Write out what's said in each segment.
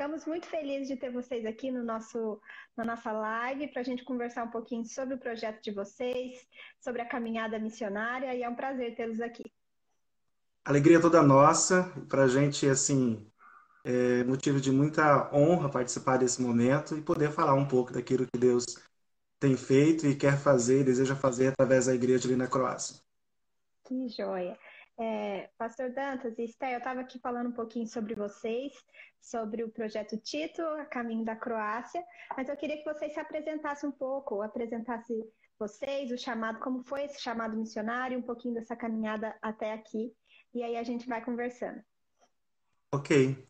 ficamos muito felizes de ter vocês aqui no nosso, na nossa live para a gente conversar um pouquinho sobre o projeto de vocês, sobre a caminhada missionária e é um prazer tê-los aqui. Alegria toda nossa, para a gente, assim, é motivo de muita honra participar desse momento e poder falar um pouco daquilo que Deus tem feito e quer fazer, deseja fazer através da igreja ali na Croácia. Que joia! É, Pastor Dantas e Esté, eu estava aqui falando um pouquinho sobre vocês, sobre o projeto Tito, a caminho da Croácia, mas eu queria que vocês se apresentassem um pouco, apresentassem vocês, o chamado, como foi esse chamado missionário, um pouquinho dessa caminhada até aqui, e aí a gente vai conversando. Ok.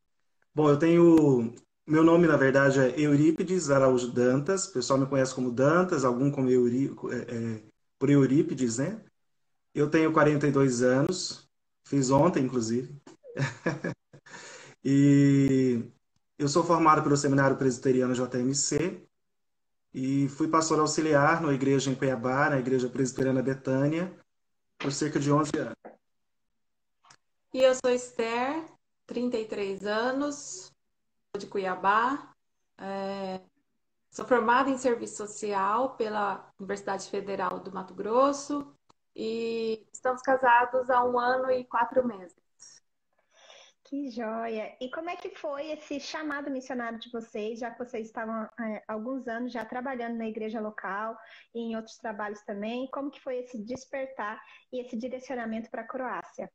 Bom, eu tenho. Meu nome, na verdade, é Eurípides Araújo Dantas, o pessoal me conhece como Dantas, algum como Eurí... É, é, por Eurípides, né? Eu tenho 42 anos, fiz ontem, inclusive. e eu sou formado pelo Seminário Presbiteriano JMC e fui pastor auxiliar na igreja em Cuiabá, na Igreja Presbiteriana Betânia, por cerca de 11 anos. E eu sou Esther, 33 anos, de Cuiabá. É, sou formada em serviço social pela Universidade Federal do Mato Grosso e estamos casados há um ano e quatro meses. Que joia! E como é que foi esse chamado missionário de vocês, já que vocês estavam é, há alguns anos já trabalhando na igreja local e em outros trabalhos também? Como que foi esse despertar e esse direcionamento para a Croácia?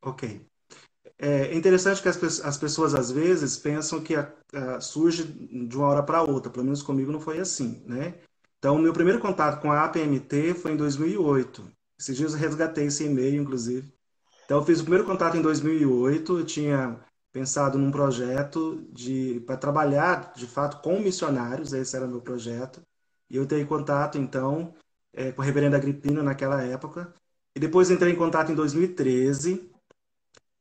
Ok. É interessante que as, as pessoas às vezes pensam que a, a, surge de uma hora para outra, pelo menos comigo não foi assim, né? Então, meu primeiro contato com a APMT foi em 2008. Esses dias eu resgatei esse e-mail, inclusive. Então, eu fiz o primeiro contato em 2008. Eu tinha pensado num projeto de para trabalhar, de fato, com missionários. Esse era meu projeto. E eu tenho contato, então, é, com a reverenda Agripina naquela época. E depois entrei em contato em 2013.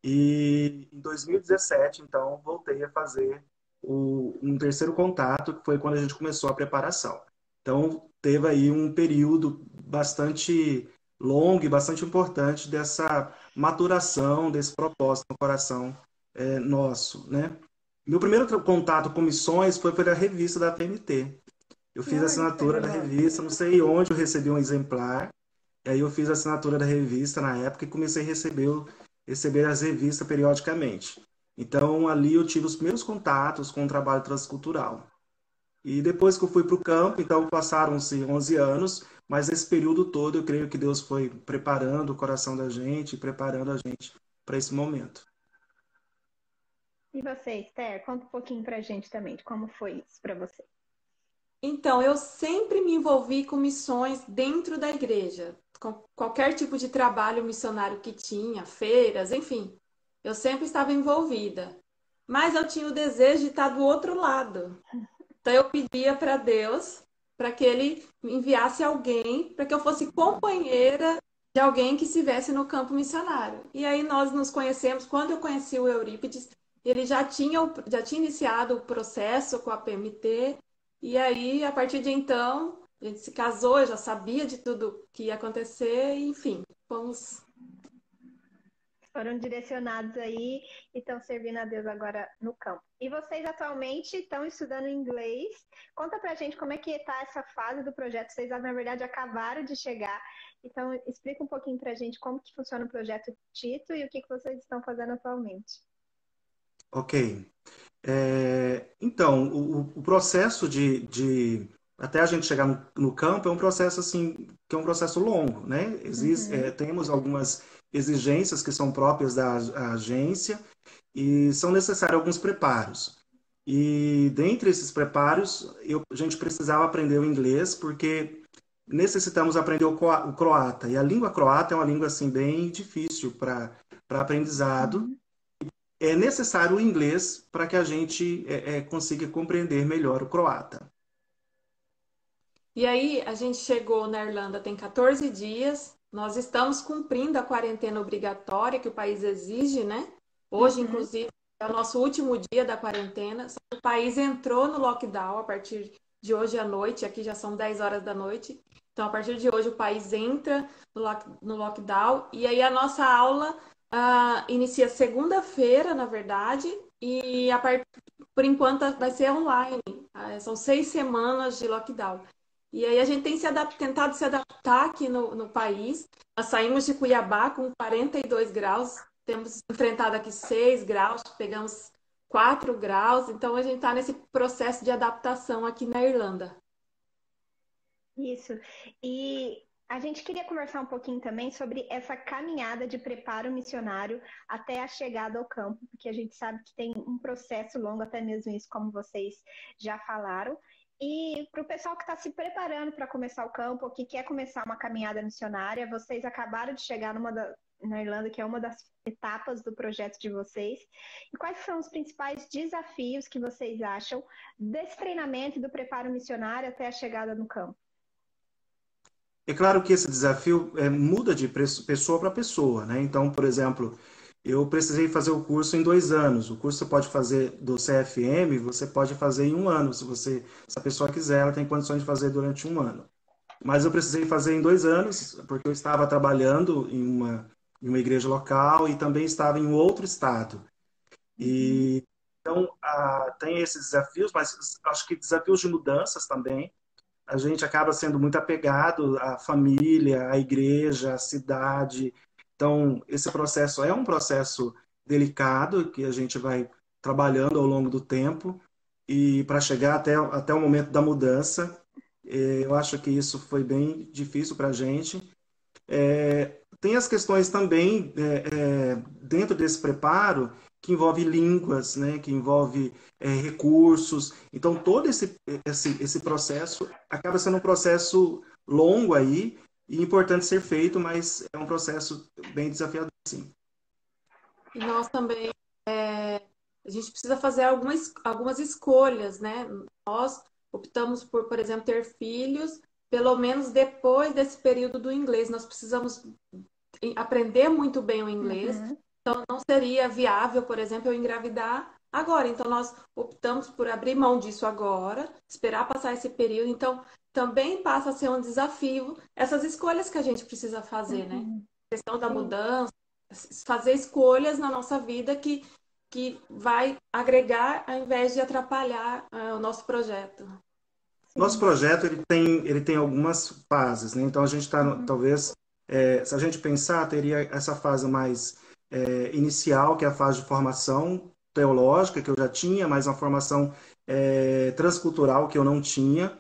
E em 2017, então, voltei a fazer o, um terceiro contato, que foi quando a gente começou a preparação. Então, teve aí um período bastante longo e bastante importante dessa maturação desse propósito no coração é, nosso, né? Meu primeiro contato com missões foi pela revista da PMT. Eu fiz a assinatura da revista, não sei onde eu recebi um exemplar, e aí eu fiz a assinatura da revista na época e comecei a receber, receber as revistas periodicamente. Então, ali eu tive os primeiros contatos com o trabalho transcultural. E depois que eu fui para o campo, então passaram-se 11 anos, mas esse período todo eu creio que Deus foi preparando o coração da gente, preparando a gente para esse momento. E você, Esther, conta um pouquinho para a gente também de como foi isso para você. Então, eu sempre me envolvi com missões dentro da igreja, com qualquer tipo de trabalho missionário que tinha, feiras, enfim. Eu sempre estava envolvida. Mas eu tinha o desejo de estar do outro lado. Então eu pedia para Deus para que ele enviasse alguém para que eu fosse companheira de alguém que estivesse no campo missionário. E aí nós nos conhecemos. Quando eu conheci o Eurípides, ele já tinha, já tinha iniciado o processo com a PMT. E aí, a partir de então, a gente se casou, eu já sabia de tudo que ia acontecer, enfim, fomos foram direcionados aí e estão servindo a Deus agora no campo. E vocês atualmente estão estudando inglês. Conta pra gente como é que está essa fase do projeto. Vocês, na verdade, acabaram de chegar. Então, explica um pouquinho pra gente como que funciona o projeto Tito e o que, que vocês estão fazendo atualmente. Ok. É, então, o, o processo de, de, até a gente chegar no, no, campo é um processo assim que é um processo longo, né? Existe, uhum. é, temos algumas exigências que são próprias da agência e são necessários alguns preparos. E dentre esses preparos, eu, a gente precisava aprender o inglês porque necessitamos aprender o, croata. E a língua croata é uma língua assim bem difícil para aprendizado. Uhum. É necessário o inglês para que a gente é, é, consiga compreender melhor o croata. E aí, a gente chegou na Irlanda tem 14 dias, nós estamos cumprindo a quarentena obrigatória que o país exige, né? Hoje, uhum. inclusive, é o nosso último dia da quarentena. O país entrou no lockdown a partir de hoje à noite, aqui já são 10 horas da noite. Então, a partir de hoje, o país entra no, lock, no lockdown. E aí, a nossa aula uh, inicia segunda-feira, na verdade, e a part... por enquanto vai ser online. Ah, são seis semanas de lockdown. E aí a gente tem se tentado se adaptar aqui no, no país. Nós saímos de Cuiabá com 42 graus, temos enfrentado aqui 6 graus, pegamos 4 graus, então a gente está nesse processo de adaptação aqui na Irlanda. Isso. E a gente queria conversar um pouquinho também sobre essa caminhada de preparo missionário até a chegada ao campo, porque a gente sabe que tem um processo longo, até mesmo isso, como vocês já falaram. E para o pessoal que está se preparando para começar o campo, que quer começar uma caminhada missionária, vocês acabaram de chegar numa da, na Irlanda, que é uma das etapas do projeto de vocês. E quais são os principais desafios que vocês acham desse treinamento e do preparo missionário até a chegada no campo? É claro que esse desafio é, muda de pessoa para pessoa, né? Então, por exemplo, eu precisei fazer o curso em dois anos. O curso você pode fazer do CFM, você pode fazer em um ano. Se você, se a pessoa quiser, ela tem condições de fazer durante um ano. Mas eu precisei fazer em dois anos, porque eu estava trabalhando em uma, em uma igreja local e também estava em outro estado. E então tem esses desafios, mas acho que desafios de mudanças também. A gente acaba sendo muito apegado à família, à igreja, à cidade, então, esse processo é um processo delicado que a gente vai trabalhando ao longo do tempo e para chegar até, até o momento da mudança. É, eu acho que isso foi bem difícil para a gente. É, tem as questões também é, é, dentro desse preparo que envolve línguas, né, que envolve é, recursos. Então todo esse, esse, esse processo acaba sendo um processo longo aí e importante ser feito, mas é um processo bem desafiador, sim. E nós também, é, a gente precisa fazer algumas, algumas escolhas, né? Nós optamos por, por exemplo, ter filhos, pelo menos depois desse período do inglês. Nós precisamos aprender muito bem o inglês. Uhum. Então, não seria viável, por exemplo, eu engravidar agora. Então, nós optamos por abrir mão disso agora, esperar passar esse período. Então, também passa a ser um desafio essas escolhas que a gente precisa fazer, né? uhum. né? A questão da mudança, fazer escolhas na nossa vida que, que vai agregar ao invés de atrapalhar uh, o nosso projeto. Nosso projeto ele tem, ele tem algumas fases, né? Então a gente está, uhum. talvez, é, se a gente pensar, teria essa fase mais é, inicial, que é a fase de formação teológica, que eu já tinha, mas uma formação é, transcultural que eu não tinha.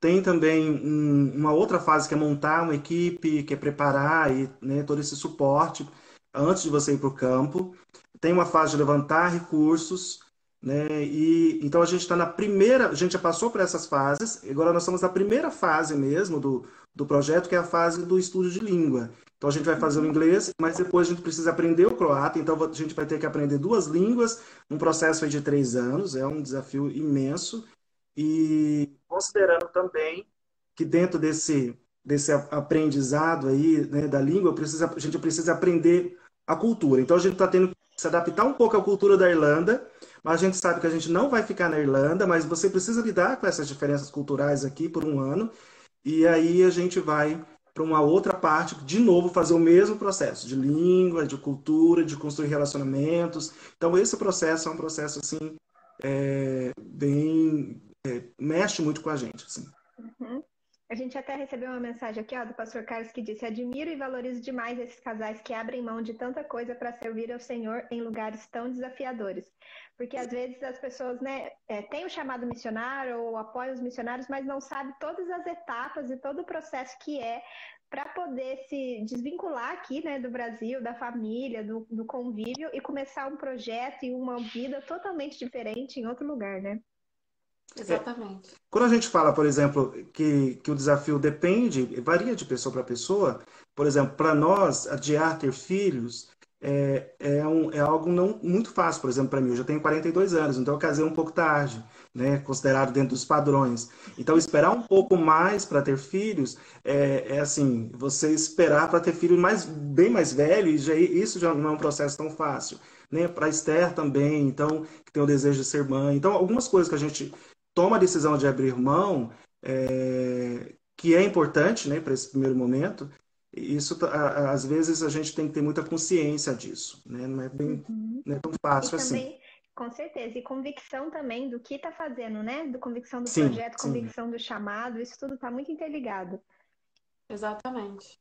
Tem também um, uma outra fase que é montar uma equipe, que é preparar e, né, todo esse suporte antes de você ir para o campo. Tem uma fase de levantar recursos, né? E então a gente está na primeira, a gente já passou por essas fases. Agora nós estamos na primeira fase mesmo do, do projeto, que é a fase do estudo de língua. Então a gente vai fazer o inglês, mas depois a gente precisa aprender o croata. Então a gente vai ter que aprender duas línguas, um processo de três anos. É um desafio imenso. E considerando também que dentro desse, desse aprendizado aí, né, da língua, precisa, a gente precisa aprender a cultura. Então a gente está tendo que se adaptar um pouco à cultura da Irlanda, mas a gente sabe que a gente não vai ficar na Irlanda, mas você precisa lidar com essas diferenças culturais aqui por um ano, e aí a gente vai para uma outra parte, de novo, fazer o mesmo processo de língua, de cultura, de construir relacionamentos. Então, esse processo é um processo, assim, é, bem é, mexe muito com a gente. Assim. Uhum. A gente até recebeu uma mensagem aqui ó, do pastor Carlos que disse: Admiro e valorizo demais esses casais que abrem mão de tanta coisa para servir ao Senhor em lugares tão desafiadores. Porque às vezes as pessoas né, é, têm o chamado missionário ou apoiam os missionários, mas não sabem todas as etapas e todo o processo que é para poder se desvincular aqui né, do Brasil, da família, do, do convívio e começar um projeto e uma vida totalmente diferente em outro lugar, né? Exatamente. É, quando a gente fala, por exemplo, que, que o desafio depende, varia de pessoa para pessoa, por exemplo, para nós, adiar ter filhos é, é, um, é algo não muito fácil, por exemplo, para mim. Eu já tenho 42 anos, então eu casei um pouco tarde, né, considerado dentro dos padrões. Então, esperar um pouco mais para ter filhos é, é, assim, você esperar para ter filho mais, bem mais velho, e já, isso já não é um processo tão fácil. Né? Para Esther também, então, que tem o desejo de ser mãe. Então, algumas coisas que a gente toma a decisão de abrir mão, é, que é importante né, para esse primeiro momento, isso às vezes a gente tem que ter muita consciência disso, né? Não é bem uhum. não é tão fácil assim. Também Com certeza. E convicção também do que está fazendo, né? Do convicção do sim, projeto, sim. convicção do chamado, isso tudo está muito interligado. Exatamente.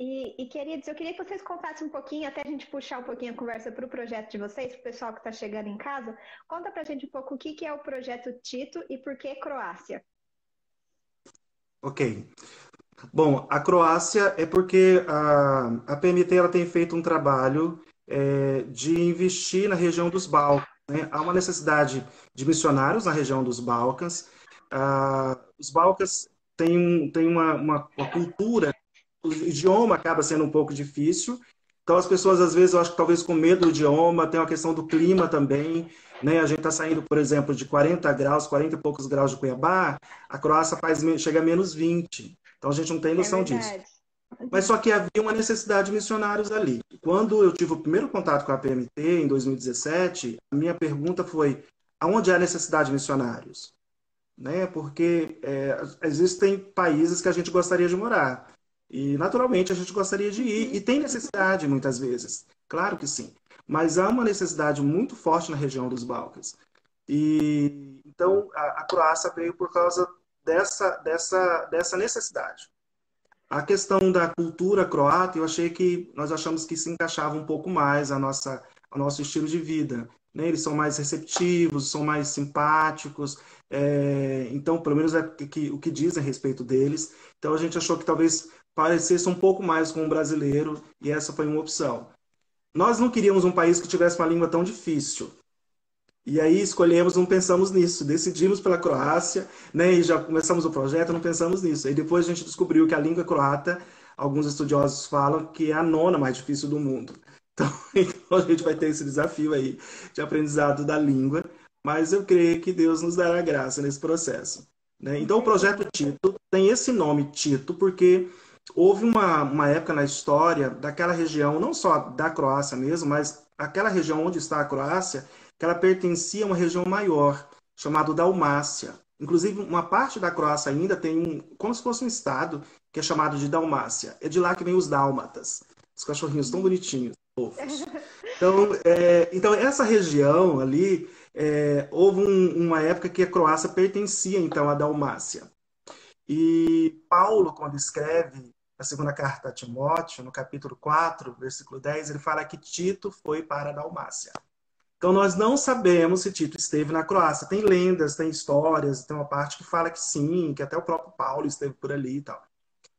E, e, queridos, eu queria que vocês contassem um pouquinho, até a gente puxar um pouquinho a conversa para o projeto de vocês, para o pessoal que está chegando em casa. Conta para a gente um pouco o que, que é o projeto Tito e por que Croácia. Ok. Bom, a Croácia é porque a, a PMT ela tem feito um trabalho é, de investir na região dos Balcãs. Né? Há uma necessidade de missionários na região dos Balcãs. Ah, os Balcãs têm, têm uma, uma, uma cultura, idioma acaba sendo um pouco difícil, então as pessoas às vezes eu acho que talvez com medo do idioma, tem uma questão do clima também, né? A gente está saindo, por exemplo, de 40 graus, 40 e poucos graus de Cuiabá, a Croácia faz, chega a menos 20. Então a gente não tem noção é disso. Mas só que havia uma necessidade de missionários ali. Quando eu tive o primeiro contato com a PMT, em 2017, a minha pergunta foi: aonde há necessidade de missionários? Né? Porque é, existem países que a gente gostaria de morar. E, naturalmente, a gente gostaria de ir. E tem necessidade, muitas vezes. Claro que sim. Mas há uma necessidade muito forte na região dos Balcãs. E, então, a, a Croácia veio por causa dessa, dessa, dessa necessidade. A questão da cultura croata, eu achei que nós achamos que se encaixava um pouco mais a nossa, ao nosso estilo de vida. Né? Eles são mais receptivos, são mais simpáticos, é, então, pelo menos é que, o que dizem a respeito deles. Então, a gente achou que talvez parecesse um pouco mais com um brasileiro e essa foi uma opção. Nós não queríamos um país que tivesse uma língua tão difícil. E aí escolhemos, não pensamos nisso, decidimos pela Croácia, né, e já começamos o projeto, não pensamos nisso. E depois a gente descobriu que a língua croata, alguns estudiosos falam que é a nona mais difícil do mundo. Então, então a gente vai ter esse desafio aí de aprendizado da língua, mas eu creio que Deus nos dará graça nesse processo. Né? Então o projeto Tito tem esse nome Tito porque houve uma, uma época na história daquela região, não só da Croácia mesmo, mas aquela região onde está a Croácia, que ela pertencia a uma região maior, chamada Dalmácia. Inclusive, uma parte da Croácia ainda tem um, como se fosse um estado, que é chamado de Dalmácia. É de lá que vem os dálmatas, os cachorrinhos tão bonitinhos. Então, é, então essa região ali, é, houve um, uma época que a Croácia pertencia, então, à Dalmácia. E Paulo, quando escreve a segunda carta a Timóteo, no capítulo 4, versículo 10, ele fala que Tito foi para a Dalmácia. Então, nós não sabemos se Tito esteve na Croácia. Tem lendas, tem histórias, tem uma parte que fala que sim, que até o próprio Paulo esteve por ali e tal.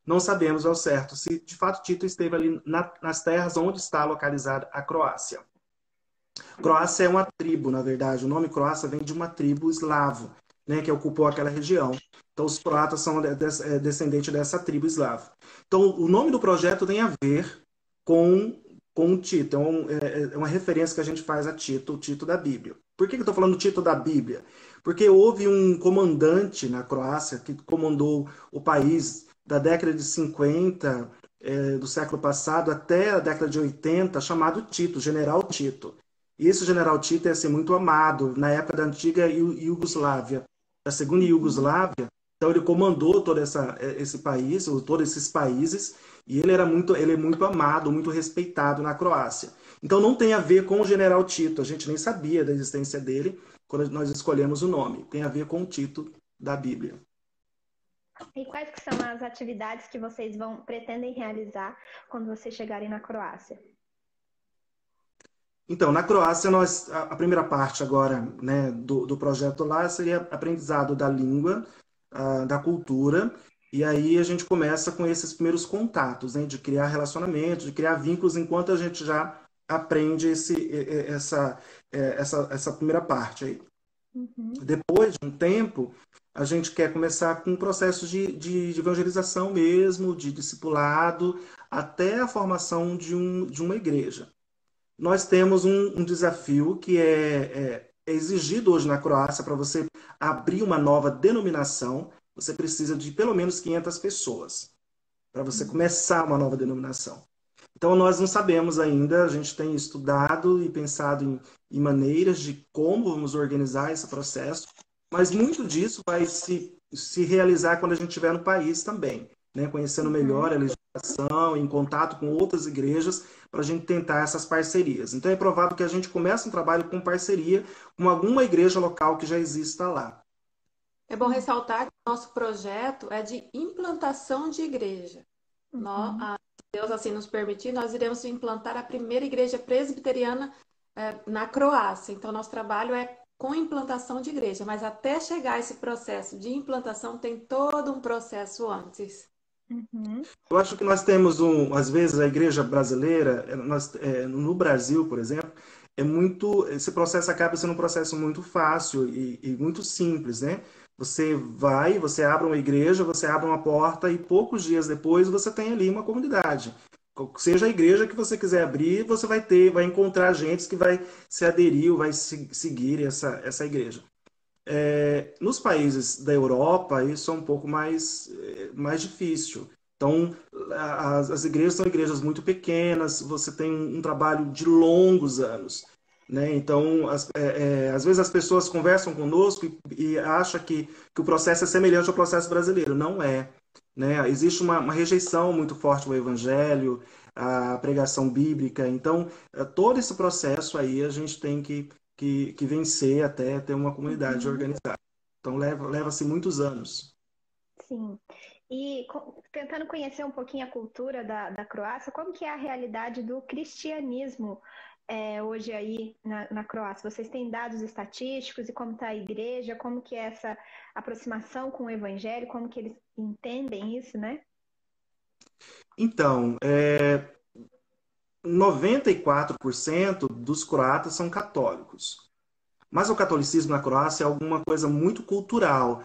Não sabemos ao certo se de fato Tito esteve ali na, nas terras onde está localizada a Croácia. Croácia é uma tribo, na verdade. O nome Croácia vem de uma tribo eslavo, né, que ocupou aquela região. Então, os croatas são é, descendentes dessa tribo eslava. Então, o nome do projeto tem a ver com com o Tito. É, é, é, uma referência que a gente faz a Tito, o Tito da Bíblia. Por que, que eu estou falando Tito da Bíblia? Porque houve um comandante na Croácia que comandou o país da década de 50 é, do século passado até a década de 80, chamado Tito, General Tito. E esse General Tito é assim, muito amado na época da antiga Iugoslávia. Da segunda Iugoslávia, então ele comandou todo essa, é, esse país, ou todos esses países, e ele era muito, ele é muito amado, muito respeitado na Croácia. Então não tem a ver com o General Tito, a gente nem sabia da existência dele quando nós escolhemos o nome. Tem a ver com o Tito da Bíblia. E quais que são as atividades que vocês vão pretendem realizar quando vocês chegarem na Croácia? Então, na Croácia, nós, a, primeira parte agora né, do, do projeto lá seria aprendizado da língua, uh, da cultura, e aí a gente começa com esses primeiros contatos, né, de criar relacionamentos, de criar vínculos, enquanto a gente já aprende esse, essa, é, essa, essa primeira parte aí. Uhum. Depois de um tempo, a gente quer começar com um processo de, de, de evangelização mesmo, de discipulado, até a formação de, um, de uma igreja. Nós temos um, um desafio que é, é, é exigido hoje na Croácia para você abrir uma nova denominação, você precisa de pelo menos 500 pessoas para você uhum. começar uma nova denominação. Então, nós não sabemos ainda, a gente tem estudado e pensado em, em maneiras de como vamos organizar esse processo, mas muito disso vai se, se realizar quando a gente estiver no país também. Né, conhecendo melhor a legislação, em contato com outras igrejas, para a gente tentar essas parcerias. Então é provável que a gente comece um trabalho com parceria com alguma igreja local que já exista lá. É bom ressaltar que o nosso projeto é de implantação de igreja. Uhum. Nós, a Deus assim nos permitir, nós iremos implantar a primeira igreja presbiteriana é, na Croácia. Então, nosso trabalho é com implantação de igreja, mas até chegar esse processo de implantação tem todo um processo antes. Uhum. Eu acho que nós temos um, às vezes a igreja brasileira, nós, é, no Brasil, por exemplo, é muito, esse processo acaba sendo um processo muito fácil e, e muito simples, né? Você vai, você abre uma igreja, você abre uma porta e poucos dias depois você tem ali uma comunidade. Seja a igreja que você quiser abrir, você vai ter, vai encontrar gente que vai se aderir ou vai se, seguir essa, essa igreja. É, nos países da Europa, isso é um pouco mais, é, mais difícil. Então, as, as igrejas são igrejas muito pequenas, você tem um, um trabalho de longos anos. Né? Então, as, é, é, às vezes as pessoas conversam conosco e, e acham que, que o processo é semelhante ao processo brasileiro. Não é. Né? Existe uma, uma rejeição muito forte ao evangelho, à pregação bíblica. Então, é, todo esse processo aí a gente tem que, que, que vencer até ter uma comunidade uhum. organizada. Então, leva-se leva muitos anos. Sim. E tentando conhecer um pouquinho a cultura da, da Croácia, como que é a realidade do cristianismo é, hoje aí na, na, Croácia? Vocês têm dados estatísticos e como está a igreja? Como que é essa aproximação com o evangelho? Como que eles entendem isso, né? Então, é, 94% dos croatas são católicos. Mas o catolicismo na Croácia é alguma coisa muito cultural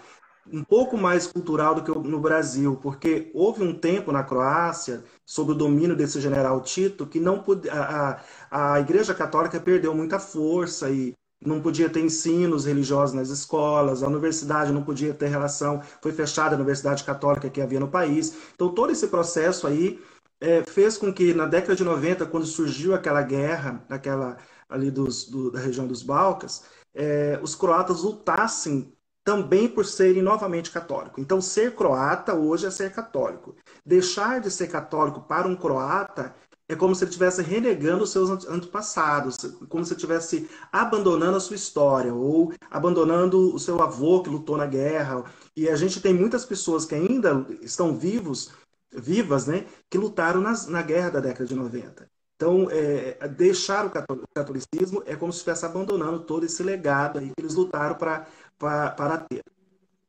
um pouco mais cultural do que no Brasil, porque houve um tempo na Croácia, sob o domínio desse general Tito, que não podia, a, a Igreja Católica perdeu muita força e não podia ter ensinos religiosos nas escolas, a universidade não podia ter relação, foi fechada a universidade católica que havia no país. Então, todo esse processo aí é, fez com que, na década de 90, quando surgiu aquela guerra, aquela ali dos, do, da região dos Balcãs, é, os croatas lutassem também por serem novamente católicos. Então, ser croata hoje é ser católico. Deixar de ser católico para um croata é como se ele estivesse renegando os seus antepassados, como se ele estivesse abandonando a sua história, ou abandonando o seu avô que lutou na guerra. E a gente tem muitas pessoas que ainda estão vivos, vivas, né, que lutaram nas, na guerra da década de 90. Então, é, deixar o catolicismo é como se estivesse abandonando todo esse legado aí que eles lutaram para para ter.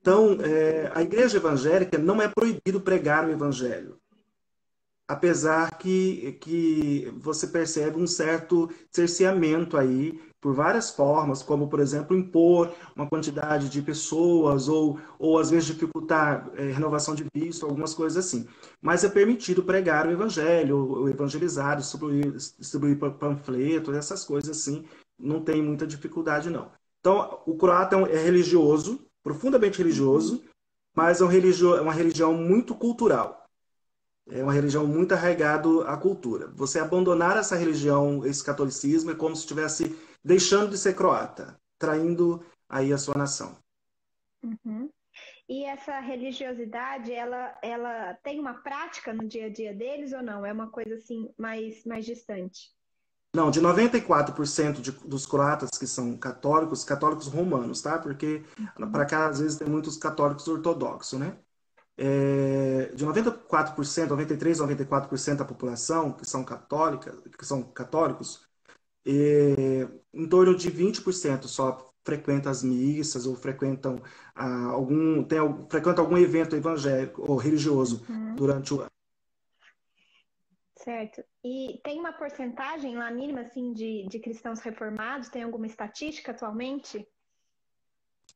Então, é, a igreja evangélica não é proibido pregar o evangelho. Apesar que, que você percebe um certo cerceamento aí por várias formas, como, por exemplo, impor uma quantidade de pessoas ou, ou às vezes, dificultar é, renovação de visto, algumas coisas assim. Mas é permitido pregar o evangelho, o evangelizar, distribuir, distribuir panfletos, essas coisas assim. Não tem muita dificuldade, não. Então, o croata é, é religioso, profundamente religioso, mas é, um religio, é uma religião muito cultural. É uma religião muito arraigada à cultura. Você abandonar essa religião, esse catolicismo, é como se estivesse deixando de ser croata, traindo aí a sua nação. Uhum. E essa religiosidade, ela, ela tem uma prática no dia a dia deles ou não? É uma coisa assim mais, mais distante? Não, de 94% de, dos croatas que são católicos, católicos romanos, tá? Porque uhum. para cá às vezes tem muitos católicos ortodoxos, né? É, de 94%, 93, 94% da população que são católicas, que são católicos, é, em torno de 20% só frequentam as missas ou frequentam ah, algum tem, frequentam algum evento evangélico ou religioso uhum. durante o ano. Certo. E tem uma porcentagem lá mínima assim de, de cristãos reformados? Tem alguma estatística atualmente?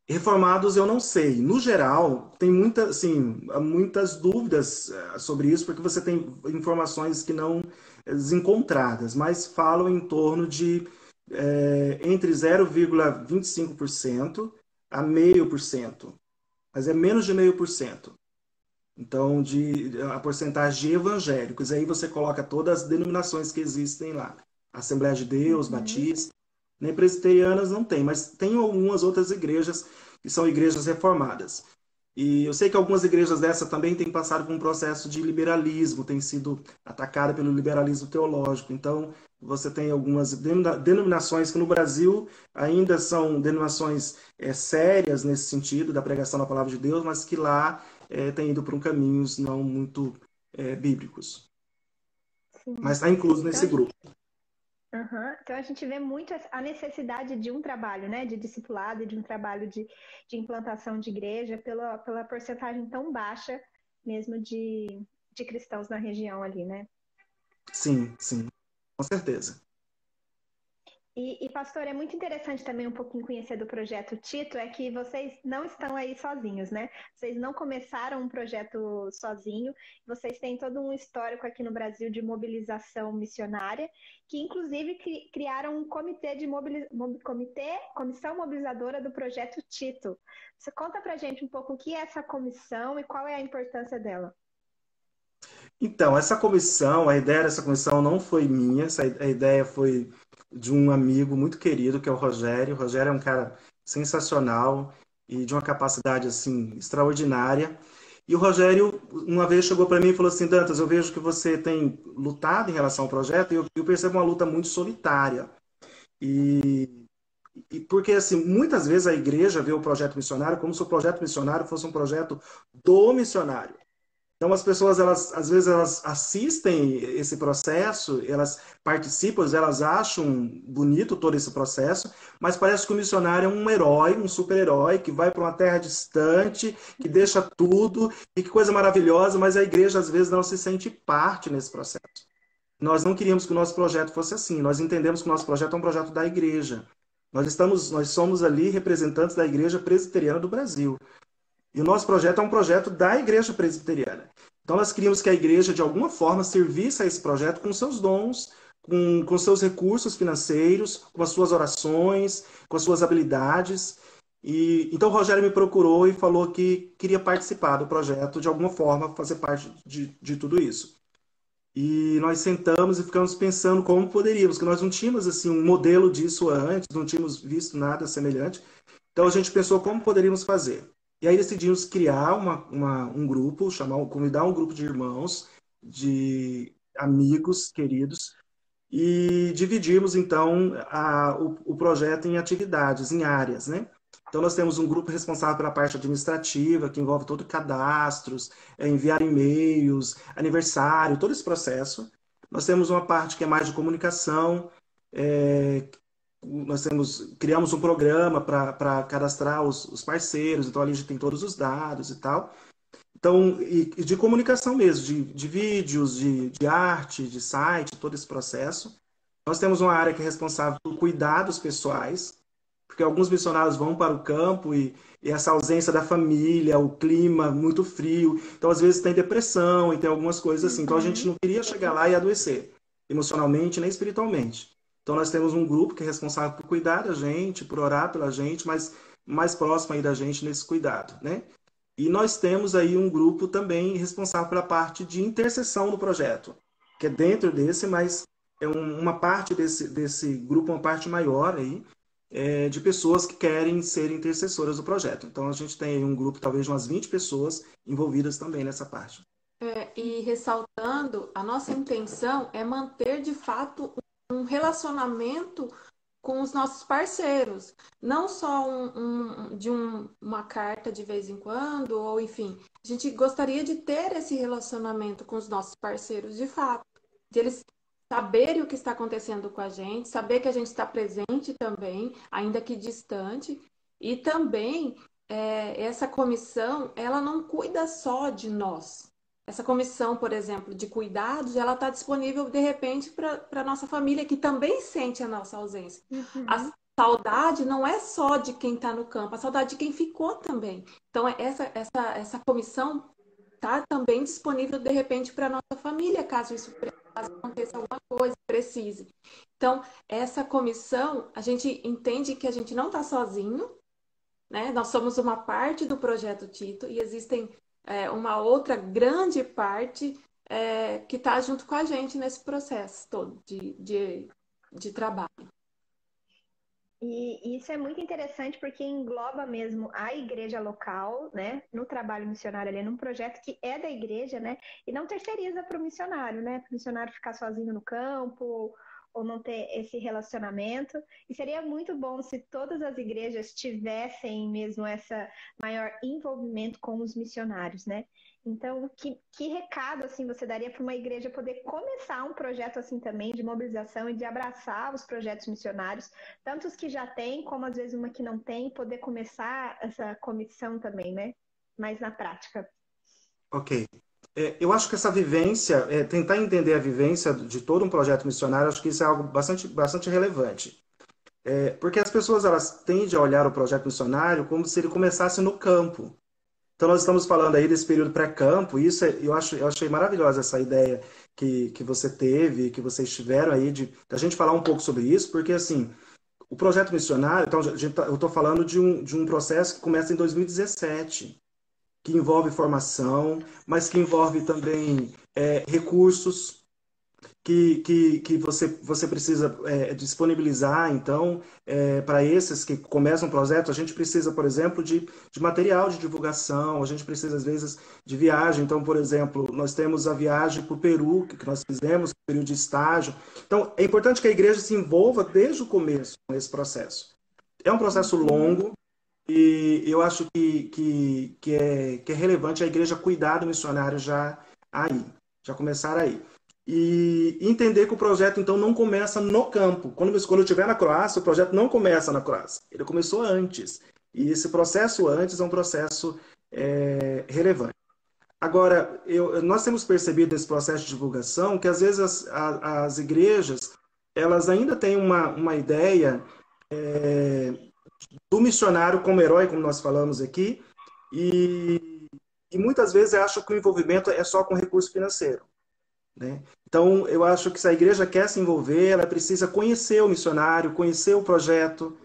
Reformados eu não sei. No geral, tem muita, assim, muitas dúvidas eh, sobre isso, porque você tem informações que não eh, desencontradas, mas falam em torno de é, entre 0,25% a meio por cento. Mas é menos de meio por cento. Então, de, a porcentagem de evangélicos. Aí você coloca todas as denominações que existem lá. Assembleia de Deus, uhum. Batista. Nem presbiterianas não tem, mas tem algumas outras igrejas que são igrejas reformadas. E eu sei que algumas igrejas dessa também têm passado por um processo de liberalismo, têm sido atacadas pelo liberalismo teológico. Então, você tem algumas denominações que no Brasil ainda são denominações é, sérias nesse sentido da pregação da palavra de Deus, mas que lá é, têm ido por um caminhos não muito é, bíblicos. Sim. Mas está incluso nesse grupo. Uhum. Então a gente vê muito a necessidade de um trabalho, né, de discipulado, de um trabalho de, de implantação de igreja pela, pela porcentagem tão baixa mesmo de, de cristãos na região ali, né? Sim, sim, com certeza. E, e, pastor, é muito interessante também um pouquinho conhecer do projeto Tito, é que vocês não estão aí sozinhos, né? Vocês não começaram um projeto sozinho, vocês têm todo um histórico aqui no Brasil de mobilização missionária, que inclusive criaram um comitê de mobiliz... comitê, comissão mobilizadora do projeto Tito. Você conta pra gente um pouco o que é essa comissão e qual é a importância dela? Então, essa comissão, a ideia dessa comissão não foi minha, essa, a ideia foi de um amigo muito querido, que é o Rogério. O Rogério é um cara sensacional e de uma capacidade assim extraordinária. E o Rogério, uma vez chegou para mim e falou assim: Dantas, eu vejo que você tem lutado em relação ao projeto e eu, eu percebo uma luta muito solitária. E, e, porque, assim, muitas vezes a igreja vê o projeto missionário como se o projeto missionário fosse um projeto do missionário. Então as pessoas elas às vezes elas assistem esse processo, elas participam, elas acham bonito todo esse processo, mas parece que o missionário é um herói, um super-herói que vai para uma terra distante, que deixa tudo e que coisa maravilhosa, mas a igreja às vezes não se sente parte nesse processo. Nós não queríamos que o nosso projeto fosse assim. Nós entendemos que o nosso projeto é um projeto da igreja. Nós estamos, nós somos ali representantes da Igreja Presbiteriana do Brasil. E o nosso projeto é um projeto da Igreja Presbiteriana. Então, nós queríamos que a igreja, de alguma forma, servisse a esse projeto com seus dons, com, com seus recursos financeiros, com as suas orações, com as suas habilidades. E então o Rogério me procurou e falou que queria participar do projeto de alguma forma, fazer parte de, de tudo isso. E nós sentamos e ficamos pensando como poderíamos, porque nós não tínhamos assim um modelo disso antes, não tínhamos visto nada semelhante. Então a gente pensou como poderíamos fazer. E aí decidimos criar uma, uma, um grupo, chamar, convidar um grupo de irmãos, de amigos queridos, e dividimos então a, o, o projeto em atividades, em áreas, né? Então, nós temos um grupo responsável pela parte administrativa, que envolve todo cadastros, é, enviar e-mails, aniversário, todo esse processo. Nós temos uma parte que é mais de comunicação, é, nós temos, criamos um programa para cadastrar os, os, parceiros, então ali a gente tem todos os dados e tal. Então, e, e de comunicação mesmo, de, de vídeos, de, de arte, de site, todo esse processo. Nós temos uma área que é responsável por cuidados pessoais, porque alguns missionários vão para o campo e, e, essa ausência da família, o clima muito frio, então às vezes tem depressão e tem algumas coisas assim. Então a gente não queria chegar lá e adoecer, emocionalmente nem espiritualmente. Então nós temos um grupo que é responsável por cuidar da gente, por orar pela gente, mas mais próximo aí da gente nesse cuidado, né? E nós temos aí um grupo também responsável pela parte de intercessão no projeto, que é dentro desse, mas é um, uma parte desse, desse grupo, uma parte maior aí, é, de pessoas que querem ser intercessoras do projeto. Então a gente tem um grupo talvez de umas 20 pessoas envolvidas também nessa parte. É, e ressaltando, a nossa intenção é manter de fato um relacionamento com os nossos parceiros, não só um, um, de um, uma carta de vez em quando, ou enfim, a gente gostaria de ter esse relacionamento com os nossos parceiros de fato, de eles saberem o que está acontecendo com a gente, saber que a gente está presente também, ainda que distante, e também é, essa comissão, ela não cuida só de nós, essa comissão, por exemplo, de cuidados, ela está disponível de repente para a nossa família que também sente a nossa ausência. Uhum. A saudade não é só de quem está no campo, a saudade de quem ficou também. Então essa essa essa comissão está também disponível de repente para a nossa família, caso isso caso aconteça alguma coisa, precise. Então essa comissão, a gente entende que a gente não está sozinho, né? Nós somos uma parte do projeto Tito e existem é, uma outra grande parte é, que está junto com a gente nesse processo todo de, de, de trabalho. E isso é muito interessante porque engloba mesmo a igreja local, né, no trabalho missionário ali, num projeto que é da igreja, né, e não terceiriza para o missionário, né, para o missionário ficar sozinho no campo ou não ter esse relacionamento. E seria muito bom se todas as igrejas tivessem mesmo essa maior envolvimento com os missionários, né? Então, que, que recado assim você daria para uma igreja poder começar um projeto assim também de mobilização e de abraçar os projetos missionários, tanto os que já têm, como às vezes uma que não tem, poder começar essa comissão também, né? Mais na prática. Ok. É, eu acho que essa vivência, é, tentar entender a vivência de todo um projeto missionário, acho que isso é algo bastante, bastante relevante. É, porque as pessoas elas tendem a olhar o projeto missionário como se ele começasse no campo. Então, nós estamos falando aí desse período pré-campo, e isso é, eu, acho, eu achei maravilhosa essa ideia que, que você teve, que vocês tiveram aí, de a gente falar um pouco sobre isso, porque, assim, o projeto missionário, então, tá, eu estou falando de um, de um processo que começa em 2017, que envolve formação, mas que envolve também é, recursos, que, que, que você, você precisa é, disponibilizar, então, é, para esses que começam um projeto, a gente precisa, por exemplo, de, de material de divulgação, a gente precisa, às vezes, de viagem. Então, por exemplo, nós temos a viagem para o Peru, que nós fizemos, período de estágio. Então, é importante que a igreja se envolva desde o começo nesse processo. É um processo longo, e eu acho que, que, que, é, que é relevante a igreja cuidar do missionário já aí, já começar aí e entender que o projeto então não começa no campo. Quando, quando eu estiver na Croácia, o projeto não começa na Croácia, ele começou antes. E esse processo antes é um processo é, relevante. Agora, eu, nós temos percebido nesse processo de divulgação que às vezes as, a, as igrejas elas ainda têm uma, uma ideia é, do missionário como herói, como nós falamos aqui, e, e muitas vezes acham que o envolvimento é só com recurso financeiro. Né? Então, eu acho que se a igreja quer se envolver, ela precisa conhecer o missionário, conhecer o projeto,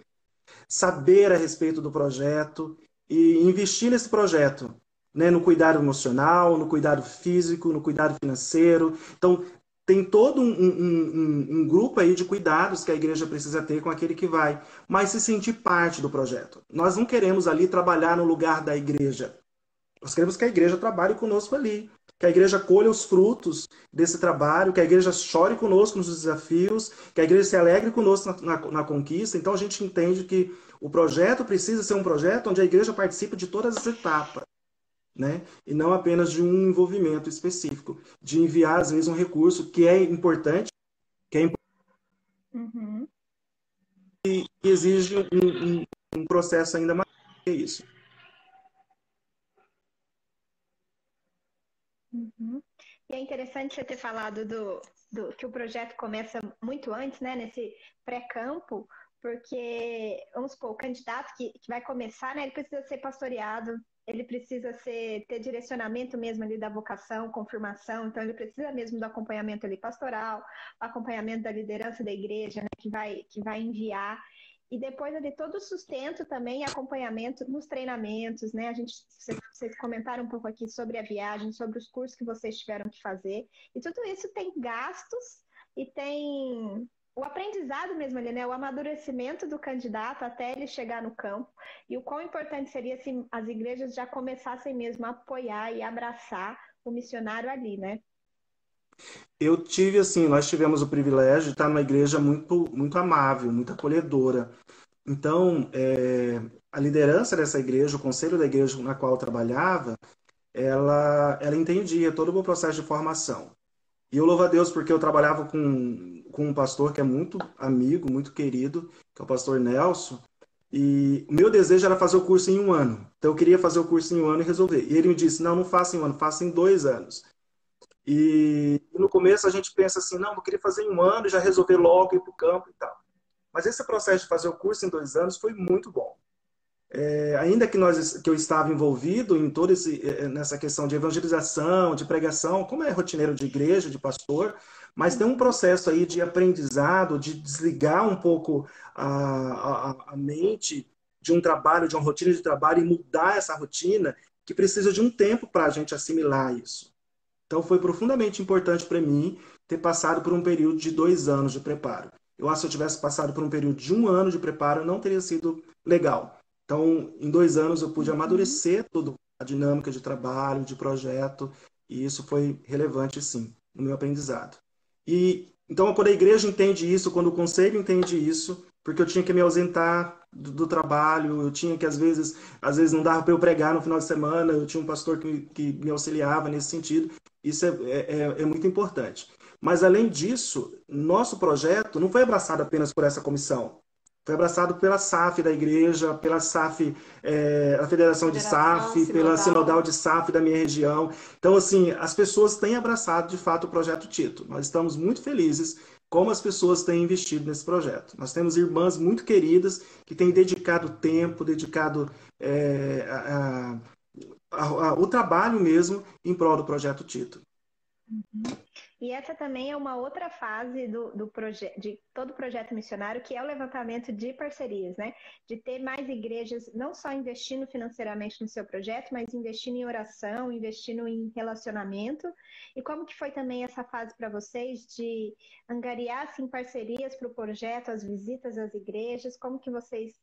saber a respeito do projeto e investir nesse projeto, né? no cuidado emocional, no cuidado físico, no cuidado financeiro. Então, tem todo um, um, um, um, grupo aí de cuidados que a igreja precisa ter com aquele que vai, mas se sentir parte do projeto. Nós não queremos ali trabalhar no lugar da igreja. Nós queremos que a igreja trabalhe conosco ali que a igreja colha os frutos desse trabalho, que a igreja chore conosco nos desafios, que a igreja se alegre conosco na, na, na, conquista. Então a gente entende que o projeto precisa ser um projeto onde a igreja participe de todas as etapas, né? E não apenas de um envolvimento específico, de enviar às vezes um recurso que é importante, que é importante uhum. e exige um, um, um processo ainda mais que isso. Uhum. E é interessante você ter falado do, do, que o projeto começa muito antes, né, nesse pré-campo, porque, vamos supor, o candidato que, que vai começar, né, ele precisa ser pastoreado, ele precisa ser, ter direcionamento mesmo ali da vocação, confirmação, então ele precisa mesmo do acompanhamento ali pastoral, acompanhamento da liderança da igreja, né, que vai, que vai enviar e depois de todo o sustento também acompanhamento nos treinamentos, né? A gente, vocês comentaram um pouco aqui sobre a viagem, sobre os cursos que vocês tiveram que fazer. E tudo isso tem gastos e tem o aprendizado mesmo ali, né? O amadurecimento do candidato até ele chegar no campo. E o quão importante seria se as igrejas já começassem mesmo a apoiar e abraçar o missionário ali, né? Eu tive, assim, nós tivemos o privilégio de estar numa igreja muito, muito amável, muito acolhedora. Então, é, a liderança dessa igreja, o conselho da igreja na qual eu trabalhava, ela, ela entendia todo o meu processo de formação. E eu louvo a Deus porque eu trabalhava com, com um pastor que é muito amigo, muito querido, que é o pastor Nelson. E o meu desejo era fazer o curso em um ano. Então eu queria fazer o curso em um ano e resolver. E ele me disse: não, não faça em um ano, faça em dois anos. E, no começo a gente pensa assim, não, eu queria fazer em um ano já resolver logo ir para o campo e tal. Mas esse processo de fazer o curso em dois anos foi muito bom. É, ainda que nós que eu estava envolvido em toda é, nessa questão de evangelização, de pregação, como é rotineiro de igreja, de pastor, mas tem um processo aí de aprendizado, de desligar um pouco a, a, a mente de um trabalho, de uma rotina de trabalho e mudar essa rotina, que precisa de um tempo para a gente assimilar isso. Então foi profundamente importante para mim ter passado por um período de dois anos de preparo. eu acho que se eu tivesse passado por um período de um ano de preparo, não teria sido legal. Então, em dois anos, eu pude uhum. amadurecer toda a dinâmica de trabalho, de projeto, e isso foi relevante, sim, no meu aprendizado. E então, quando a igreja entende isso, quando o conselho entende isso, porque eu tinha que me ausentar do, do trabalho, eu tinha que, às vezes, às vezes não dava para eu pregar no final de semana, eu tinha um pastor que, que me auxiliava nesse sentido, isso é, é, é, é muito importante. Mas, além disso, nosso projeto não foi abraçado apenas por essa comissão. Foi abraçado pela SAF da igreja, pela SAF, é, a Federação de SAF, Sinodal. pela Sinodal de SAF da minha região. Então, assim, as pessoas têm abraçado de fato o projeto Tito. Nós estamos muito felizes como as pessoas têm investido nesse projeto. Nós temos irmãs muito queridas que têm dedicado tempo, dedicado é, a, a, a, o trabalho mesmo em prol do projeto Tito. Uhum. E essa também é uma outra fase do, do de todo o projeto missionário, que é o levantamento de parcerias, né? De ter mais igrejas, não só investindo financeiramente no seu projeto, mas investindo em oração, investindo em relacionamento. E como que foi também essa fase para vocês de angariar assim, parcerias para o projeto, as visitas às igrejas? Como que vocês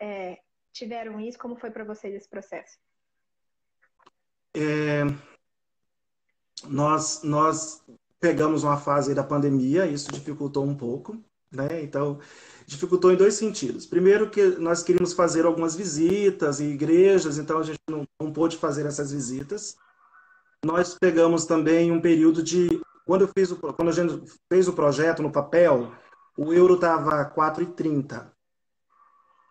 é, tiveram isso? Como foi para vocês esse processo? É, nós, nós pegamos uma fase da pandemia, isso dificultou um pouco, né? Então, dificultou em dois sentidos. Primeiro que nós queríamos fazer algumas visitas em igrejas, então a gente não, não pôde fazer essas visitas. Nós pegamos também um período de quando eu fiz o, quando a gente fez o projeto no papel, o euro estava 4,30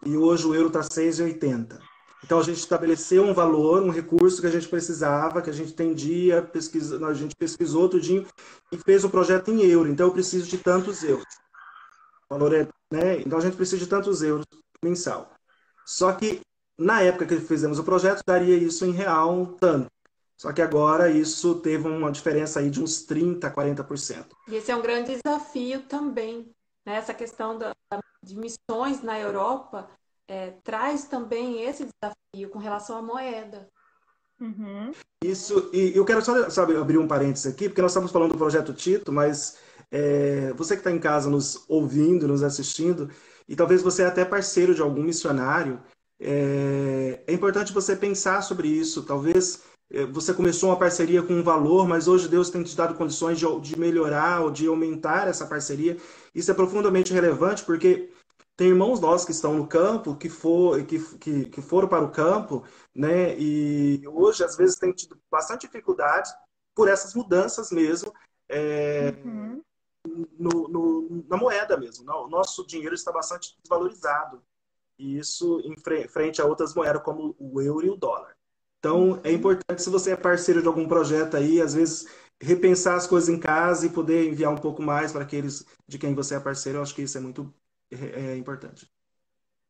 e hoje o euro está 6,80. Então a gente estabeleceu um valor, um recurso que a gente precisava, que a gente tendia, pesquisa, a gente pesquisou tudinho e fez o projeto em euro. Então eu preciso de tantos euros. O valor é, né? Então a gente precisa de tantos euros mensal. Só que na época que fizemos o projeto daria isso em real um tanto. Só que agora isso teve uma diferença aí de uns 30, 40%. E esse é um grande desafio também, né? Essa questão da, de missões na Europa é, traz também esse desafio com relação à moeda. Uhum. Isso, e eu quero só sabe, abrir um parênteses aqui, porque nós estamos falando do projeto Tito, mas é, você que está em casa nos ouvindo, nos assistindo, e talvez você é até parceiro de algum missionário, é, é importante você pensar sobre isso. Talvez é, você começou uma parceria com um valor, mas hoje Deus tem te dado condições de, de melhorar ou de aumentar essa parceria. Isso é profundamente relevante, porque tem irmãos nossos que estão no campo, que, for, que, que, que foram para o campo, né? E hoje, às vezes, tem tido bastante dificuldade por essas mudanças mesmo é, uhum. no, no, na moeda mesmo. O nosso dinheiro está bastante desvalorizado. E isso em frente a outras moedas, como o euro e o dólar. Então, é uhum. importante, se você é parceiro de algum projeto aí, às vezes repensar as coisas em casa e poder enviar um pouco mais para aqueles de quem você é parceiro, eu acho que isso é muito é, é importante.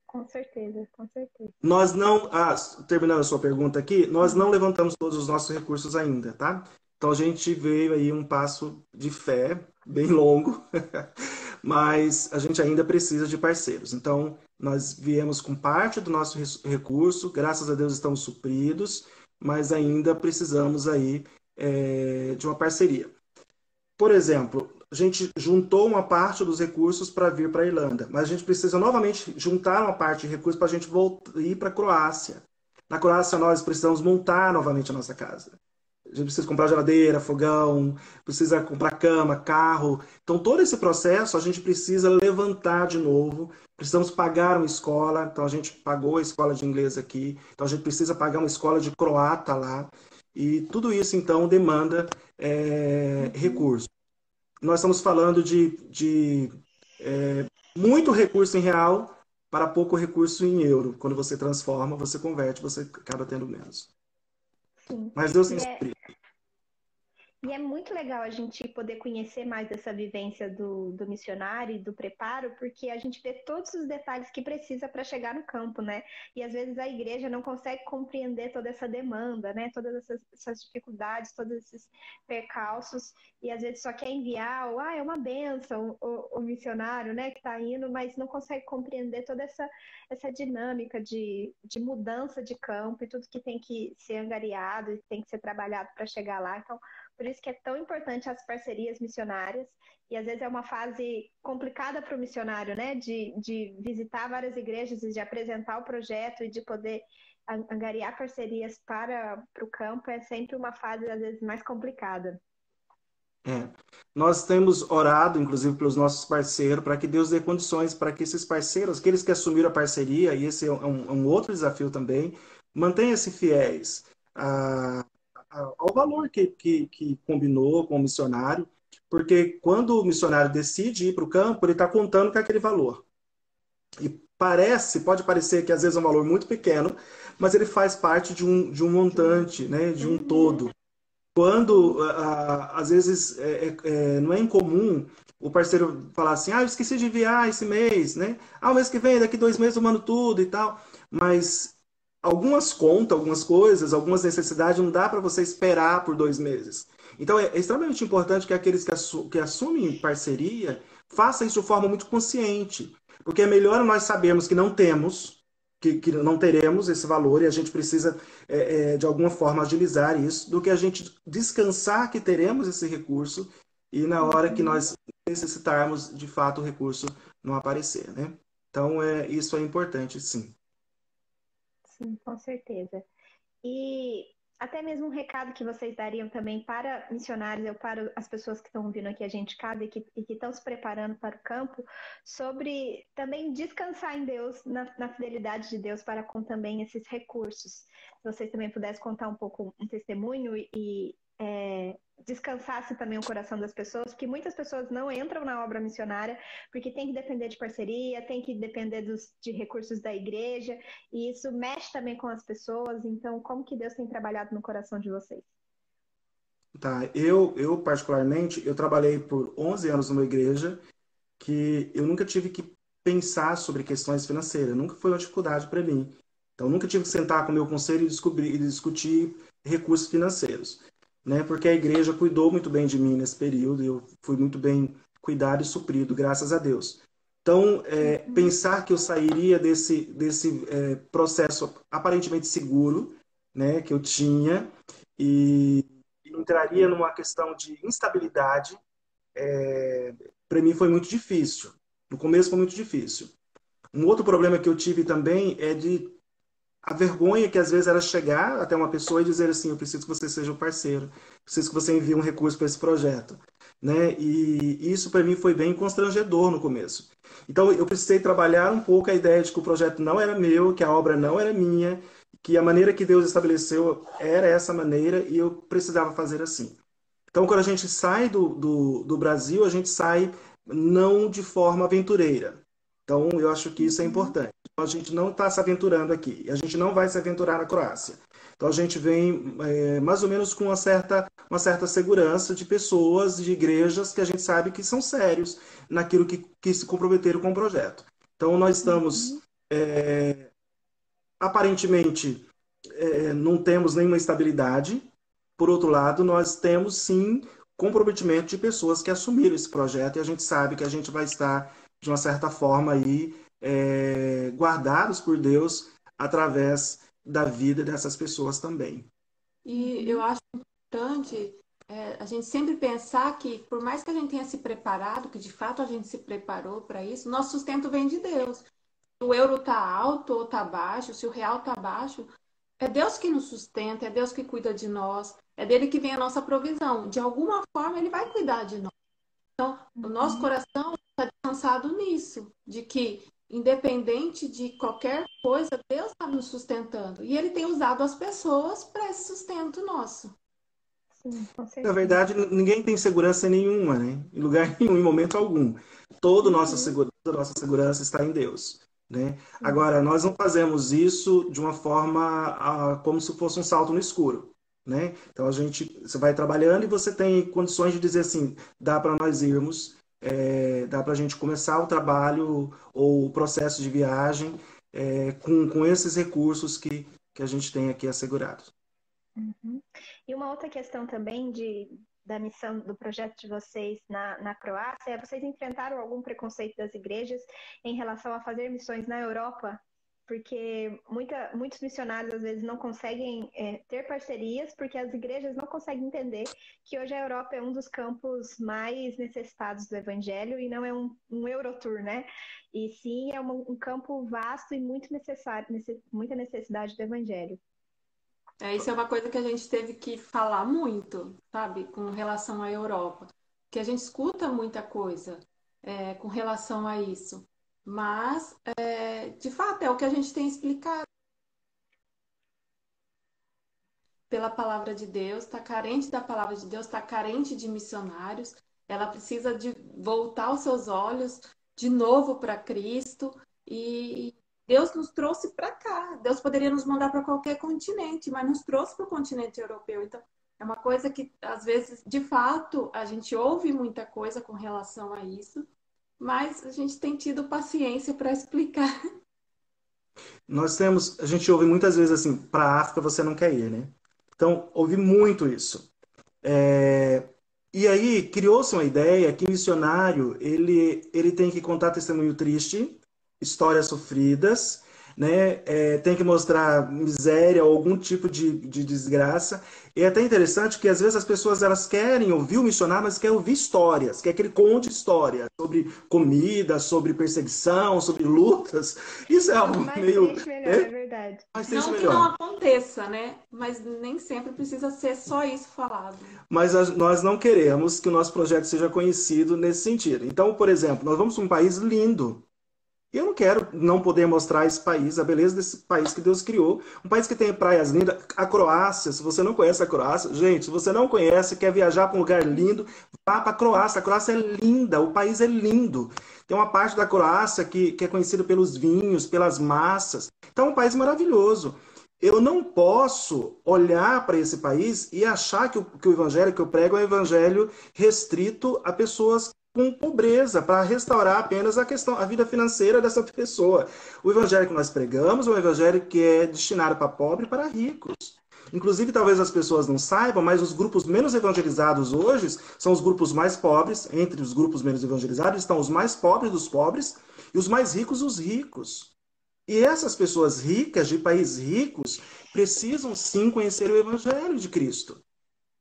Com certeza, com certeza. Nós não, ah, terminando a sua pergunta aqui, nós não levantamos todos os nossos recursos ainda, tá? Então a gente veio aí um passo de fé bem longo, mas a gente ainda precisa de parceiros. Então nós viemos com parte do nosso recurso, graças a Deus estamos supridos, mas ainda precisamos aí é, de uma parceria. Por exemplo, a gente juntou uma parte dos recursos para vir para a Irlanda, mas a gente precisa novamente juntar uma parte de recursos para a gente voltar, ir para a Croácia. Na Croácia, nós precisamos montar novamente a nossa casa. A gente precisa comprar geladeira, fogão, precisa comprar cama, carro. Então, todo esse processo a gente precisa levantar de novo. Precisamos pagar uma escola. Então, a gente pagou a escola de inglês aqui. Então, a gente precisa pagar uma escola de croata lá. E tudo isso, então, demanda é, recursos nós estamos falando de, de é, muito recurso em real para pouco recurso em euro. Quando você transforma, você converte, você acaba tendo menos. Sim. Mas Deus tem é... E é muito legal a gente poder conhecer mais dessa vivência do, do missionário e do preparo, porque a gente vê todos os detalhes que precisa para chegar no campo, né? E às vezes a igreja não consegue compreender toda essa demanda, né? Todas essas, essas dificuldades, todos esses percalços, e às vezes só quer enviar, ou, ah, é uma benção o, o missionário, né, que está indo, mas não consegue compreender toda essa, essa dinâmica de, de mudança de campo e tudo que tem que ser angariado e tem que ser trabalhado para chegar lá. Então, Por isso que é tão importante as parcerias missionárias. E às vezes é uma fase complicada para o missionário, né? De, de visitar várias igrejas e de apresentar o projeto e de poder angariar parcerias para, para o campo é sempre uma fase, às vezes, mais complicada. É. Nós temos orado, inclusive, pelos nossos parceiros, para que Deus dê condições para que esses parceiros, aqueles que assumiram a parceria, e esse é um, um outro desafio também, mantenham-se fiéis a, a, ao valor que, que, que combinou com o missionário, porque quando o missionário decide ir para o campo, ele está contando com aquele valor. E parece, pode parecer que às vezes é um valor muito pequeno, mas ele faz parte de um, de um montante, né, de um todo quando às vezes é, é, é, não é incomum o parceiro falar assim, ah, eu esqueci de enviar esse mês, né? Ah, o mês que vem, daqui dois meses eu mando tudo e tal. Mas algumas contas, algumas coisas, algumas necessidades não dá para você esperar por dois meses. Então é, extremamente importante que aqueles que, assu que assumem parceria façam isso de forma muito consciente. Porque é melhor nós sabermos que não temos, que, que não teremos esse valor e a gente precisa, é, é, de alguma forma, agilizar isso, do que a gente descansar que teremos esse recurso e na hora que nós necessitarmos, de fato, o recurso não aparecer, né? Então, é, isso é importante, sim. Sim, com certeza. E até mesmo um recado que vocês dariam também para missionários ou para as pessoas que estão vindo aqui a gente casa e que, e que estão se preparando para o campo, sobre também descansar em Deus, na, na, fidelidade de Deus para com também esses recursos. Se vocês também pudessem contar um pouco um testemunho e é, descansasse também o coração das pessoas, porque muitas pessoas não entram na obra missionária porque tem que depender de parceria, tem que depender dos, de recursos da igreja, e isso mexe também com as pessoas. Então, como que Deus tem trabalhado no coração de vocês? Tá, eu, eu particularmente, eu trabalhei por 11 anos numa igreja que eu nunca tive que pensar sobre questões financeiras, nunca foi uma dificuldade para mim. Então, nunca tive que sentar com o meu conselho e, descobrir, e discutir recursos financeiros né? Porque a igreja cuidou muito bem de mim nesse período, e eu fui muito bem cuidado e suprido, graças a Deus. Então, é, uhum. pensar que eu sairia desse, desse é, processo aparentemente seguro, né, que eu tinha, e entraria numa questão de instabilidade, é, para mim foi muito difícil. No começo foi muito difícil. Um outro problema que eu tive também é de a vergonha que às vezes era chegar até uma pessoa e dizer assim, eu preciso que você seja o um parceiro, preciso que você envie um recurso para esse projeto, né? E isso para mim foi bem constrangedor no começo. Então eu precisei trabalhar um pouco a ideia de que o projeto não era meu, que a obra não era minha, que a maneira que Deus estabeleceu era essa maneira e eu precisava fazer assim. Então quando a gente sai do, do, do Brasil, a gente sai não de forma aventureira, então, eu acho que isso é importante. Então, a gente não está se aventurando aqui. A gente não vai se aventurar na Croácia. Então, a gente vem é, mais ou menos com uma certa, uma certa segurança de pessoas, de igrejas que a gente sabe que são sérios naquilo que, que se comprometeram com o projeto. Então, nós estamos, é, aparentemente, é, não temos nenhuma estabilidade. Por outro lado, nós temos sim comprometimento de pessoas que assumiram esse projeto e a gente sabe que a gente vai estar de uma certa forma, aí, é, guardados por Deus através da vida dessas pessoas também. E eu acho importante é, a gente sempre pensar que, por mais que a gente tenha se preparado, que de fato a gente se preparou para isso, nosso sustento vem de Deus. Se o euro está alto ou está baixo, se o real está baixo, é Deus que nos sustenta, é Deus que cuida de nós, é dele que vem a nossa provisão. De alguma forma, ele vai cuidar de nós. Então, o nosso uhum. coração está descansado nisso, de que independente de qualquer coisa, Deus está nos sustentando. E Ele tem usado as pessoas para esse sustento nosso. Sim, Na verdade, ninguém tem segurança nenhuma, né? Em lugar nenhum, em momento algum. Toda nossa segurança, nossa segurança está em Deus. Né? Agora, nós não fazemos isso de uma forma ah, como se fosse um salto no escuro. Né? Então a gente, você vai trabalhando e você tem condições de dizer assim, dá para nós irmos, é, dá para a gente começar o trabalho ou o processo de viagem é, com, com esses recursos que, que a gente tem aqui assegurados. Uhum. E uma outra questão também de, da missão do projeto de vocês na, na Croácia é vocês enfrentaram algum preconceito das igrejas em relação a fazer missões na Europa porque muita, muitos missionários às vezes não conseguem é, ter parcerias, porque as igrejas não conseguem entender que hoje a Europa é um dos campos mais necessitados do evangelho e não é um, um Eurotour, né? E sim é um, campo vasto e muito necessário, necess, muita necessidade do evangelho. É, isso é uma coisa que a gente teve que falar muito, sabe, com relação à Europa. Que a gente escuta muita coisa é, com relação a isso. Mas, é, de fato, é o que a gente tem explicado. Pela palavra de Deus, está carente da palavra de Deus, está carente de missionários. Ela precisa de voltar os seus olhos de novo para Cristo e Deus nos trouxe para cá. Deus poderia nos mandar para qualquer continente, mas nos trouxe para o continente europeu. Então, é uma coisa que, às vezes, de fato, a gente ouve muita coisa com relação a isso, mas a gente tem tido paciência para explicar. Nós temos, a gente ouve muitas vezes assim, para a África você não quer ir, né? Então, ouvi muito isso. É... E aí criou-se uma ideia que missionário ele, ele tem que contar testemunho triste, histórias sofridas, né? É, tem que mostrar miséria ou algum tipo de, de desgraça. E é até interessante que às vezes as pessoas elas querem ouvir o missionário, mas querem ouvir histórias, quer que ele conte histórias sobre comida, sobre perseguição, sobre lutas. Isso é algo mas meio. Melhor, é, é verdade. Mas não melhor. que não aconteça, né? Mas nem sempre precisa ser só isso falado. Mas nós não queremos que o nosso projeto seja conhecido nesse sentido. Então, por exemplo, nós vamos para um país lindo, eu não quero não poder mostrar esse país, a beleza desse país que Deus criou. Um país que tem praias lindas. A Croácia, se você não conhece a Croácia, gente, se você não conhece, quer viajar para um lugar lindo, vá para a Croácia. A Croácia é linda, o país é lindo. Tem uma parte da Croácia que, que é conhecida pelos vinhos, pelas massas. Então é um país maravilhoso. Eu não posso olhar para esse país e achar que o, que o evangelho que eu prego é um evangelho restrito a pessoas com pobreza, para restaurar apenas a questão, a vida financeira dessa pessoa. O evangelho que nós pregamos é um evangelho que é destinado para pobres e para ricos. Inclusive, talvez as pessoas não saibam, mas os grupos menos evangelizados hoje são os grupos mais pobres. Entre os grupos menos evangelizados estão os mais pobres dos pobres e os mais ricos os ricos. E essas pessoas ricas, de países ricos, precisam sim conhecer o evangelho de Cristo.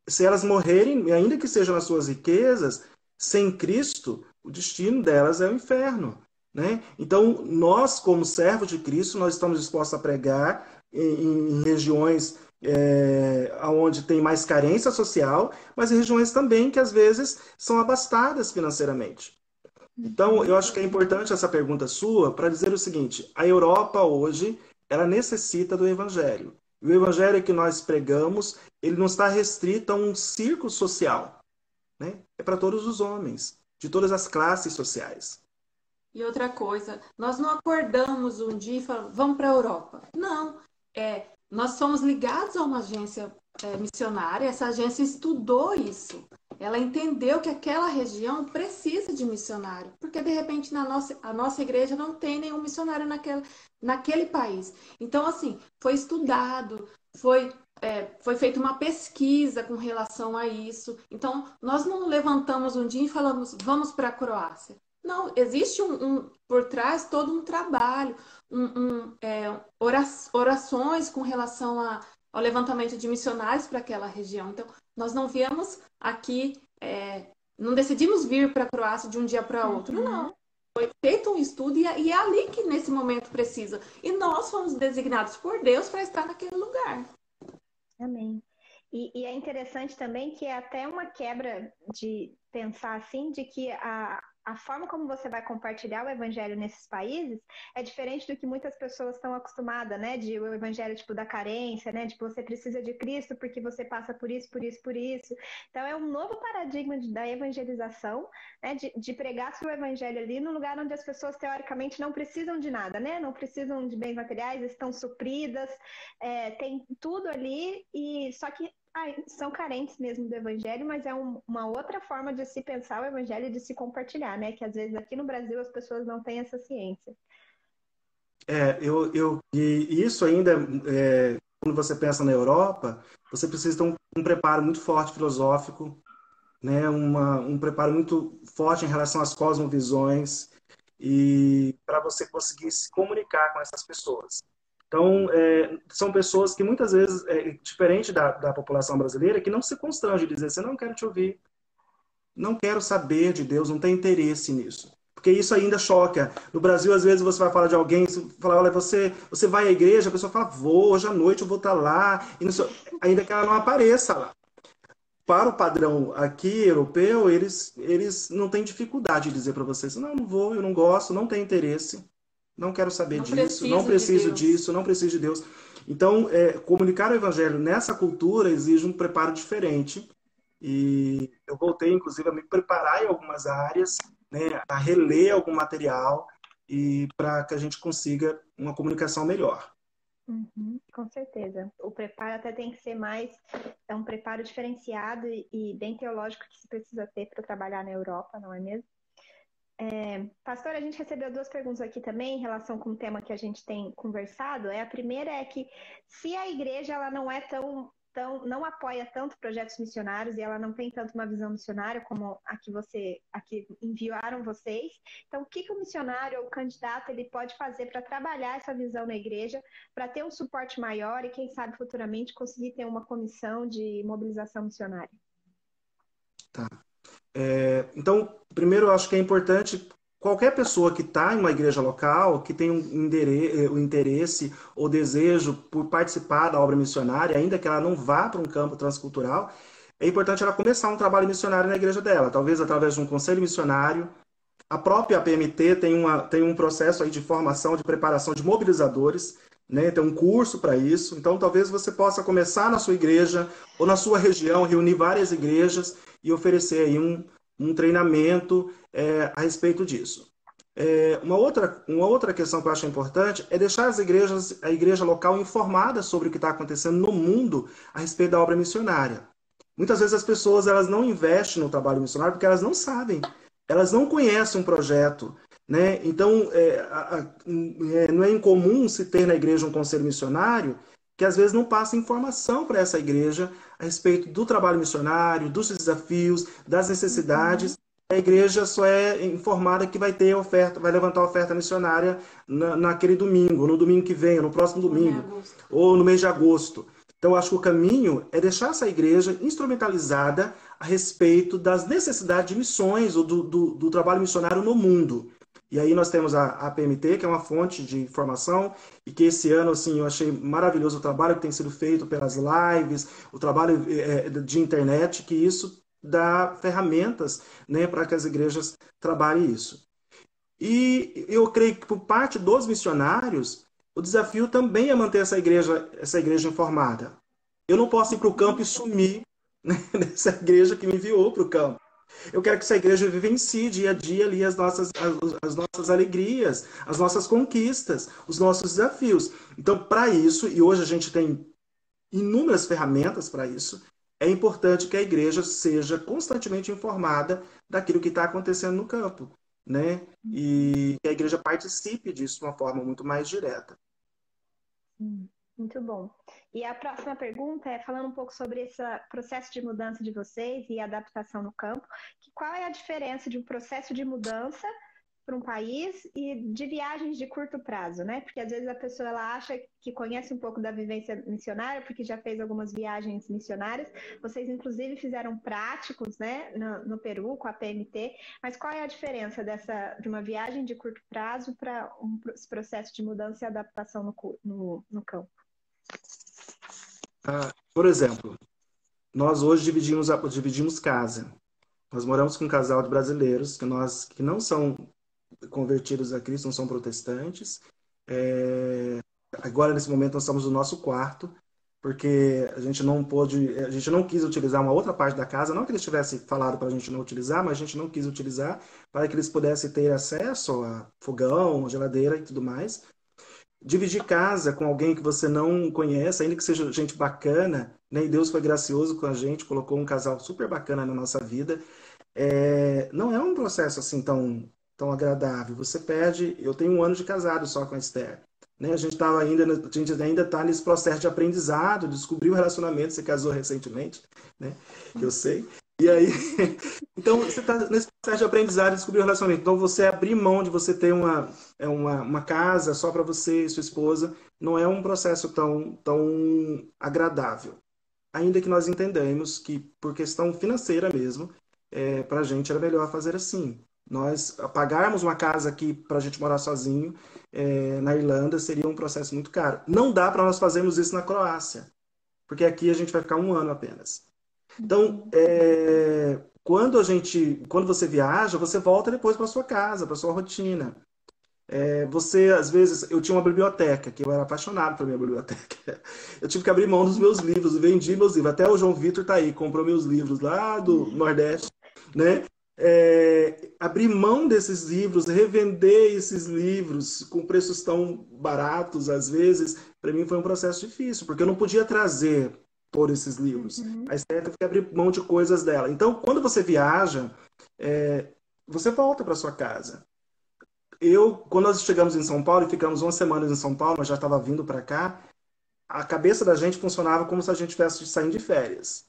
Se elas morrerem, ainda que sejam as suas riquezas, sem Cristo, o destino delas é o inferno. Né? Então, nós, como servos de Cristo, nós estamos dispostos a pregar em, em regiões é, onde tem mais carência social, mas em regiões também que às vezes são abastadas financeiramente. Então, eu acho que é importante essa pergunta sua para dizer o seguinte: a Europa hoje ela necessita do Evangelho. O Evangelho que nós pregamos, ele não está restrito a um círculo social. Né? É para todos os homens, de todas as classes sociais. E outra coisa, nós não acordamos um dia e falamos, vamos para a Europa. Não, é, nós somos ligados a uma agência é, missionária, essa agência estudou isso. Ela entendeu que aquela região precisa de missionário, porque de repente na nossa, a nossa igreja não tem nenhum missionário naquele, naquele país. Então, assim, foi estudado, foi é, foi feita uma pesquisa com relação a isso. Então, nós não levantamos um dia e falamos, vamos para a Croácia. Não, existe um, um, por trás todo um trabalho, um, um é, orações com relação a, ao levantamento de missionários para aquela região. Então, nós não viemos aqui, é, não decidimos vir para a Croácia de um dia para outro, uhum. não. Foi feito um estudo e é, e é ali que nesse momento precisa. E nós fomos designados por Deus para estar naquele lugar. Amém. E, e, é interessante também que é até uma quebra de pensar assim, de que a, a forma como você vai compartilhar o evangelho nesses países é diferente do que muitas pessoas estão acostumadas, né? De o evangelho tipo da carência, né? De que você precisa de Cristo porque você passa por isso, por isso, por isso. Então é um novo paradigma de, da evangelização, né? De, de pregar o evangelho ali no lugar onde as pessoas teoricamente não precisam de nada, né? Não precisam de bens materiais, estão supridas, é, tem tudo ali e só que são carentes mesmo do evangelho, mas é um, uma outra forma de se pensar o evangelho e de se compartilhar, né? Que às vezes aqui no Brasil as pessoas não têm essa ciência. É, eu, eu e isso ainda, é, quando você pensa na Europa, você precisa ter um, um preparo muito forte filosófico, né? Uma, um preparo muito forte em relação às cosmovisões. e para você conseguir se comunicar com essas pessoas. Então, é, são pessoas que muitas vezes, é, diferente da, da população brasileira, que não se constrange de dizer assim, não quero te ouvir, não quero saber de Deus, não tem interesse nisso. Porque isso ainda choca. No Brasil, às vezes, você vai falar de alguém, você fala, olha, você, você vai à igreja, a pessoa fala, vou, hoje à noite eu vou estar lá, sei, ainda que ela não apareça lá. Para o padrão aqui, europeu, eles, eles não têm dificuldade de dizer para vocês, não, não vou, eu não gosto, não tenho interesse. Não quero saber não disso, não preciso de disso, não preciso de Deus. Então, é, comunicar o evangelho nessa cultura exige um preparo diferente. E eu voltei, inclusive, a me preparar em algumas áreas, né, a reler algum material e para que a gente consiga uma comunicação melhor. Uhum, com certeza. O preparo até tem que ser mais, é um preparo diferenciado e, e bem teológico que se precisa ter para trabalhar na Europa, não é mesmo? É, pastor, a gente recebeu duas perguntas aqui também em relação com o tema que a gente tem conversado. É, a primeira é que se a igreja ela não é tão, tão não apoia tanto projetos missionários e ela não tem tanto uma visão missionária como a que você aqui enviaram vocês, então o que, que o missionário ou o candidato ele pode fazer para trabalhar essa visão na igreja, para ter um suporte maior e quem sabe futuramente conseguir ter uma comissão de mobilização missionária? Tá. É, então, primeiro, eu acho que é importante qualquer pessoa que está em uma igreja local, que tem um interesse, um interesse ou desejo por participar da obra missionária, ainda que ela não vá para um campo transcultural, é importante ela começar um trabalho missionário na igreja dela, talvez através de um conselho missionário. A própria PMT tem, uma, tem um processo aí de formação, de preparação de mobilizadores, né? tem um curso para isso. Então, talvez você possa começar na sua igreja ou na sua região, reunir várias igrejas e oferecer aí um, um treinamento é, a respeito disso. É, uma, outra, uma outra questão que eu acho importante é deixar as igrejas, a igreja local informada sobre o que está acontecendo no mundo a respeito da obra missionária. Muitas vezes as pessoas elas não investem no trabalho missionário porque elas não sabem, elas não conhecem um projeto. Né? Então, é, a, a, é, não é incomum se ter na igreja um conselho missionário que às vezes não passa informação para essa igreja a respeito do trabalho missionário, dos desafios, das necessidades. Uhum. A igreja só é informada que vai ter oferta, vai levantar oferta missionária na, naquele domingo, no domingo que vem, no próximo domingo, ou no mês de agosto. Então, acho que o caminho é deixar essa igreja instrumentalizada a respeito das necessidades de missões ou do, do, do trabalho missionário no mundo. E aí nós temos a, PMT, que é uma fonte de informação, e que esse ano, assim, eu achei maravilhoso o trabalho que tem sido feito pelas lives, o trabalho é, de internet, que isso dá ferramentas né, para que as igrejas trabalhem isso. E eu creio que por parte dos missionários, o desafio também é manter essa igreja, essa igreja informada. Eu não posso ir para o campo e sumir né, nessa igreja que me enviou para o campo. Eu quero que essa igreja vivencie dia a dia ali as nossas, as, as nossas alegrias, as nossas conquistas, os nossos desafios. Então, para isso, e hoje a gente tem inúmeras ferramentas para isso, é importante que a igreja seja constantemente informada daquilo que está acontecendo no campo, né? E que a igreja participe disso de uma forma muito mais direta. Muito bom. E a próxima pergunta é falando um pouco sobre esse processo de mudança de vocês e adaptação no campo. Que qual é a diferença de um processo de mudança para um país e de viagens de curto prazo, né? Porque às vezes a pessoa ela acha que conhece um pouco da vivência missionária, porque já fez algumas viagens missionárias. Vocês inclusive fizeram práticos, né, no, no Peru com a PMT. Mas qual é a diferença dessa de uma viagem de curto prazo para um processo de mudança e adaptação no, no, no campo? Ah, por exemplo, nós hoje dividimos, dividimos casa. Nós moramos com um casal de brasileiros que, nós, que não são convertidos a Cristo, não são protestantes. É, agora, nesse momento, nós estamos no nosso quarto, porque a gente não pôde, a gente não quis utilizar uma outra parte da casa, não que eles tivessem falado para a gente não utilizar, mas a gente não quis utilizar para que eles pudessem ter acesso a fogão, geladeira e tudo mais dividir casa com alguém que você não conhece, ainda que seja gente bacana, né? E Deus foi gracioso com a gente, colocou um casal super bacana na nossa vida. É, não é um processo assim tão, tão agradável. Você perde. Eu tenho um ano de casado só com a Esther. Né? A gente estava ainda, a gente ainda está nesse processo de aprendizado, descobriu o relacionamento, você casou recentemente, né? Eu sei. E aí, então você está nesse processo de aprendizado, descobrir o relacionamento. Então você abrir mão de você ter uma, é uma, uma casa só para você e sua esposa, não é um processo tão, tão agradável. Ainda que nós entendemos que, por questão financeira mesmo, é, para a gente era melhor fazer assim. Nós pagarmos uma casa aqui para a gente morar sozinho é, na Irlanda seria um processo muito caro. Não dá para nós fazermos isso na Croácia, porque aqui a gente vai ficar um ano apenas. Então, é, quando a gente, quando você viaja, você volta depois para sua casa, para sua rotina. É, você, às vezes, eu tinha uma biblioteca, que eu era apaixonado pela minha biblioteca. Eu tive que abrir mão dos meus livros, vendi meus livros. Até o João Vitor está aí, comprou meus livros lá do Nordeste, né? É, abrir mão desses livros, revender esses livros com preços tão baratos, às vezes, para mim foi um processo difícil, porque eu não podia trazer por esses livros. Uhum. A Esther teve que abrir mão de coisas dela. Então, quando você viaja, é, você volta para sua casa. Eu, quando nós chegamos em São Paulo e ficamos uma semana em São Paulo, mas já estava vindo para cá, a cabeça da gente funcionava como se a gente estivesse saindo de férias.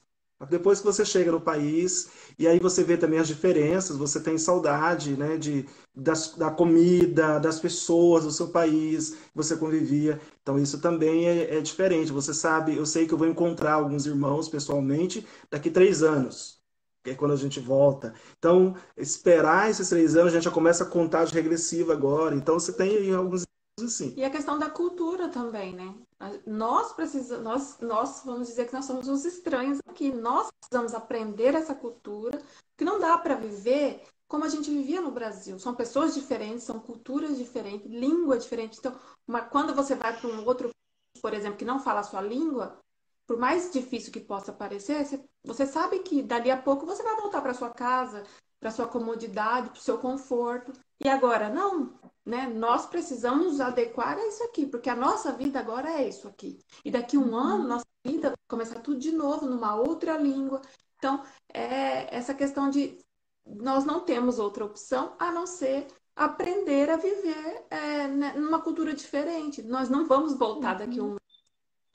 Depois que você chega no país, e aí você vê também as diferenças, você tem saudade né, de, das, da comida, das pessoas do seu país, você convivia. Então isso também é, é, diferente. Você sabe, eu sei que eu vou encontrar alguns irmãos pessoalmente daqui três anos, que é quando a gente volta. Então, esperar esses três anos, a gente já começa a contagem regressiva agora. Então você tem alguns assim. E a questão da cultura também, né? Nós precisamos, nós, nós vamos dizer que nós somos os estranhos aqui. Nós precisamos aprender essa cultura, que não dá para viver como a gente vivia no Brasil. São pessoas diferentes, são culturas diferentes, língua diferente. Então, uma, quando você vai para um outro, por exemplo, que não fala a sua língua, por mais difícil que possa parecer, você, você sabe que dali a pouco você vai voltar para sua casa, para sua comodidade, para o seu conforto. E agora, não, né? Nós precisamos nos adequar a isso aqui, porque a nossa vida agora é isso aqui. E daqui um ano, nossa vida vai começar tudo de novo, numa outra língua. Então, é essa questão de nós não temos outra opção a não ser aprender a viver é, né, numa cultura diferente. Nós não vamos voltar daqui um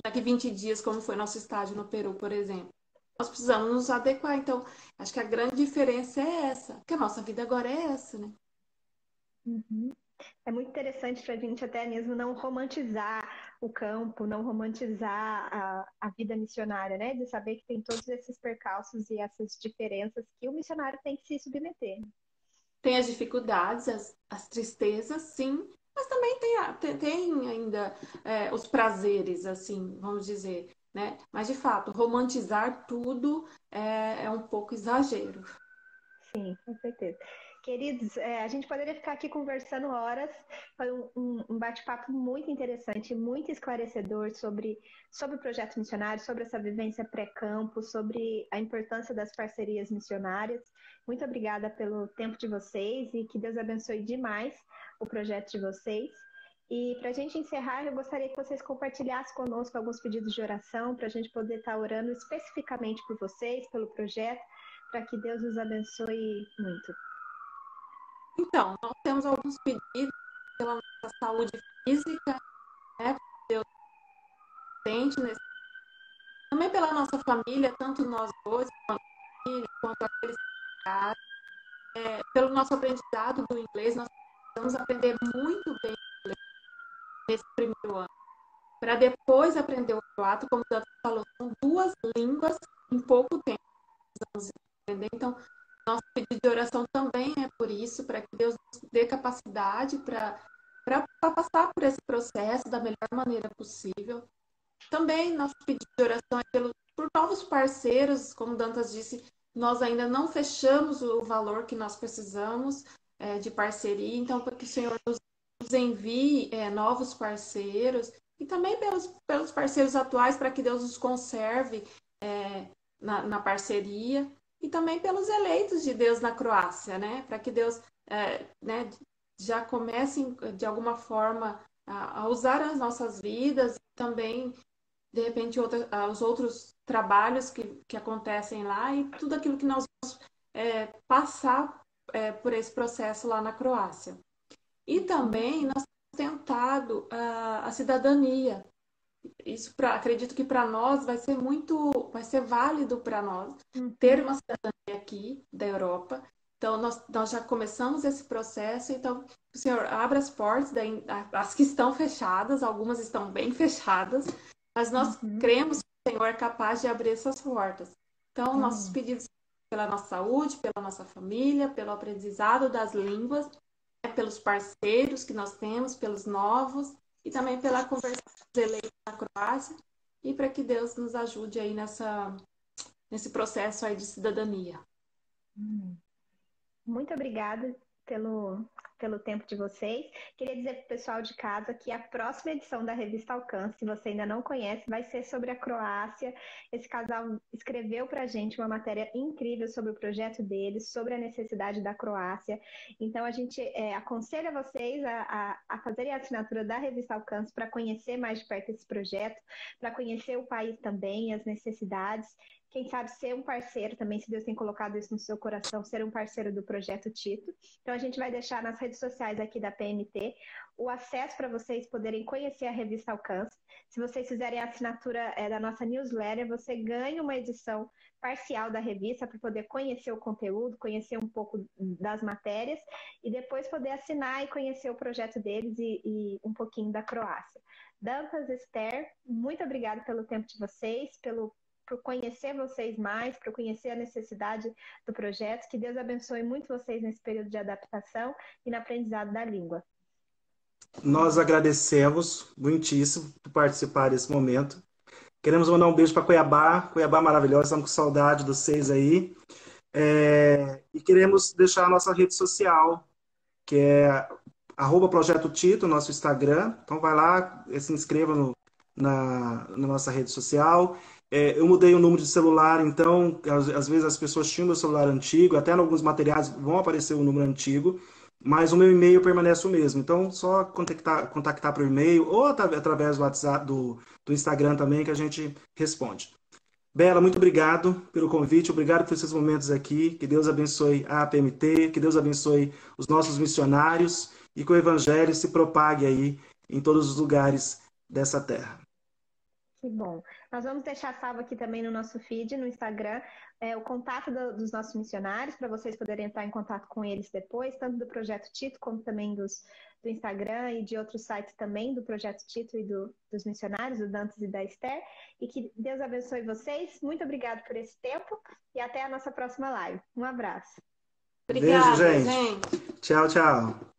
daqui 20 dias, como foi nosso estágio no Peru, por exemplo. Nós precisamos nos adequar. Então, acho que a grande diferença é essa, que a nossa vida agora é essa, né? Uhum. É muito interessante para a gente até mesmo não romantizar o campo, não romantizar a, a vida missionária, né? De saber que tem todos esses percalços e essas diferenças que o missionário tem que se submeter. Tem as dificuldades, as, as tristezas, sim, mas também tem, tem, tem ainda é, os prazeres, assim, vamos dizer, né? Mas de fato, romantizar tudo é, é um pouco exagero. Sim, com certeza. Queridos, é, a gente poderia ficar aqui conversando horas. Foi um, um, um bate-papo muito interessante, muito esclarecedor sobre, sobre o projeto missionário, sobre essa vivência pré-campo, sobre a importância das parcerias missionárias. Muito obrigada pelo tempo de vocês e que Deus abençoe demais o projeto de vocês. E para a gente encerrar, eu gostaria que vocês compartilhassem conosco alguns pedidos de oração para a gente poder estar orando especificamente por vocês, pelo projeto, para que Deus os abençoe muito. Então, nós temos alguns pedidos pela nossa saúde física, né? Deus sente nesse... também pela nossa família, tanto nós dois, quanto, quanto aqueles que é, pelo nosso aprendizado do inglês, nós precisamos aprender muito bem inglês nesse primeiro ano. Para depois aprender o croata, como o Davi falou, são duas línguas em pouco tempo. Então, nosso pedido de oração também é por isso, para que Deus nos dê capacidade para passar por esse processo da melhor maneira possível. Também nosso pedido de oração é pelo, por novos parceiros, como Dantas disse, nós ainda não fechamos o valor que nós precisamos é, de parceria, então para que o Senhor nos, nos envie é, novos parceiros e também pelos, pelos parceiros atuais para que Deus os conserve é, na, na parceria e também pelos eleitos de Deus na Croácia, né? Para que Deus é, né, já comece, de alguma forma, a, a, usar as nossas vidas também, de repente, outra, os outros trabalhos que, que acontecem lá e tudo aquilo que nós vamos é, passar é, por esse processo lá na Croácia. E também nós temos tentado a, a cidadania. Isso pra, acredito que para nós vai ser muito, vai ser válido para nós uhum. ter uma cidadania aqui da Europa. Então, nós, nós já começamos esse processo, então, o Senhor abra as portas, daí, as que estão fechadas, algumas estão bem fechadas, mas nós uhum. cremos que o Senhor é capaz de abrir essas portas. Então, uhum. nossos pedidos pela nossa saúde, pela nossa família, pelo aprendizado das línguas, né, pelos parceiros que nós temos, pelos novos e também pela conversa eleita na Croácia e para que Deus nos ajude aí nessa nesse processo aí de cidadania. Hum. Muito obrigada pelo pelo tempo de vocês. Queria dizer para o pessoal de casa que a próxima edição da revista Alcance, se você ainda não conhece, vai ser sobre a Croácia. Esse casal escreveu para a gente uma matéria incrível sobre o projeto deles, sobre a necessidade da Croácia. Então, a gente é, aconselha vocês a, a, a fazerem a assinatura da revista Alcance para conhecer mais de perto esse projeto, para conhecer o país também, as necessidades quem sabe ser um parceiro também, se Deus tem colocado isso no seu coração, ser um parceiro do projeto Tito. Então a gente vai deixar nas redes sociais aqui da PMT o acesso para vocês poderem conhecer a revista Alcance. Se vocês fizerem a assinatura é, da nossa newsletter, você ganha uma edição parcial da revista para poder conhecer o conteúdo, conhecer um pouco das matérias e depois poder assinar e conhecer o projeto deles e, e um pouquinho da Croácia. Dantas, Esther, muito obrigada pelo tempo de vocês, pelo por conhecer vocês mais, para conhecer a necessidade do projeto. Que Deus abençoe muito vocês nesse período de adaptação e no aprendizado da língua. Nós agradecemos muitíssimo por participar desse momento. Queremos mandar um beijo para Cuiabá, Cuiabá maravilhosa, estamos com saudade de vocês aí. É, e queremos deixar a nossa rede social, que é arroba Projeto Tito, nosso Instagram. Então vai lá, se inscreva no, na, na nossa rede social. É, eu mudei o número de celular, então, às, às, vezes as pessoas tinham meu celular antigo, até em alguns materiais vão aparecer o número antigo, mas o meu e-mail permanece o mesmo. Então, só contactar, contactar por e-mail ou através do WhatsApp, do, do Instagram também, que a gente responde. Bela, muito obrigado pelo convite, obrigado por esses momentos aqui. Que Deus abençoe a APMT, que Deus abençoe os nossos missionários e que o Evangelho se propague aí em todos os lugares dessa terra. Que bom. Nós vamos deixar salvo aqui também no nosso feed, no Instagram, é, o contato do, dos nossos missionários, para vocês poderem entrar em contato com eles depois, tanto do Projeto Tito, como também dos, do Instagram e de outros sites também do Projeto Tito e do, dos missionários, do Dantes e da Esther. E que Deus abençoe vocês. Muito obrigado por esse tempo e até a nossa próxima live. Um abraço. Obrigada, Beijo, gente. gente. Tchau, tchau.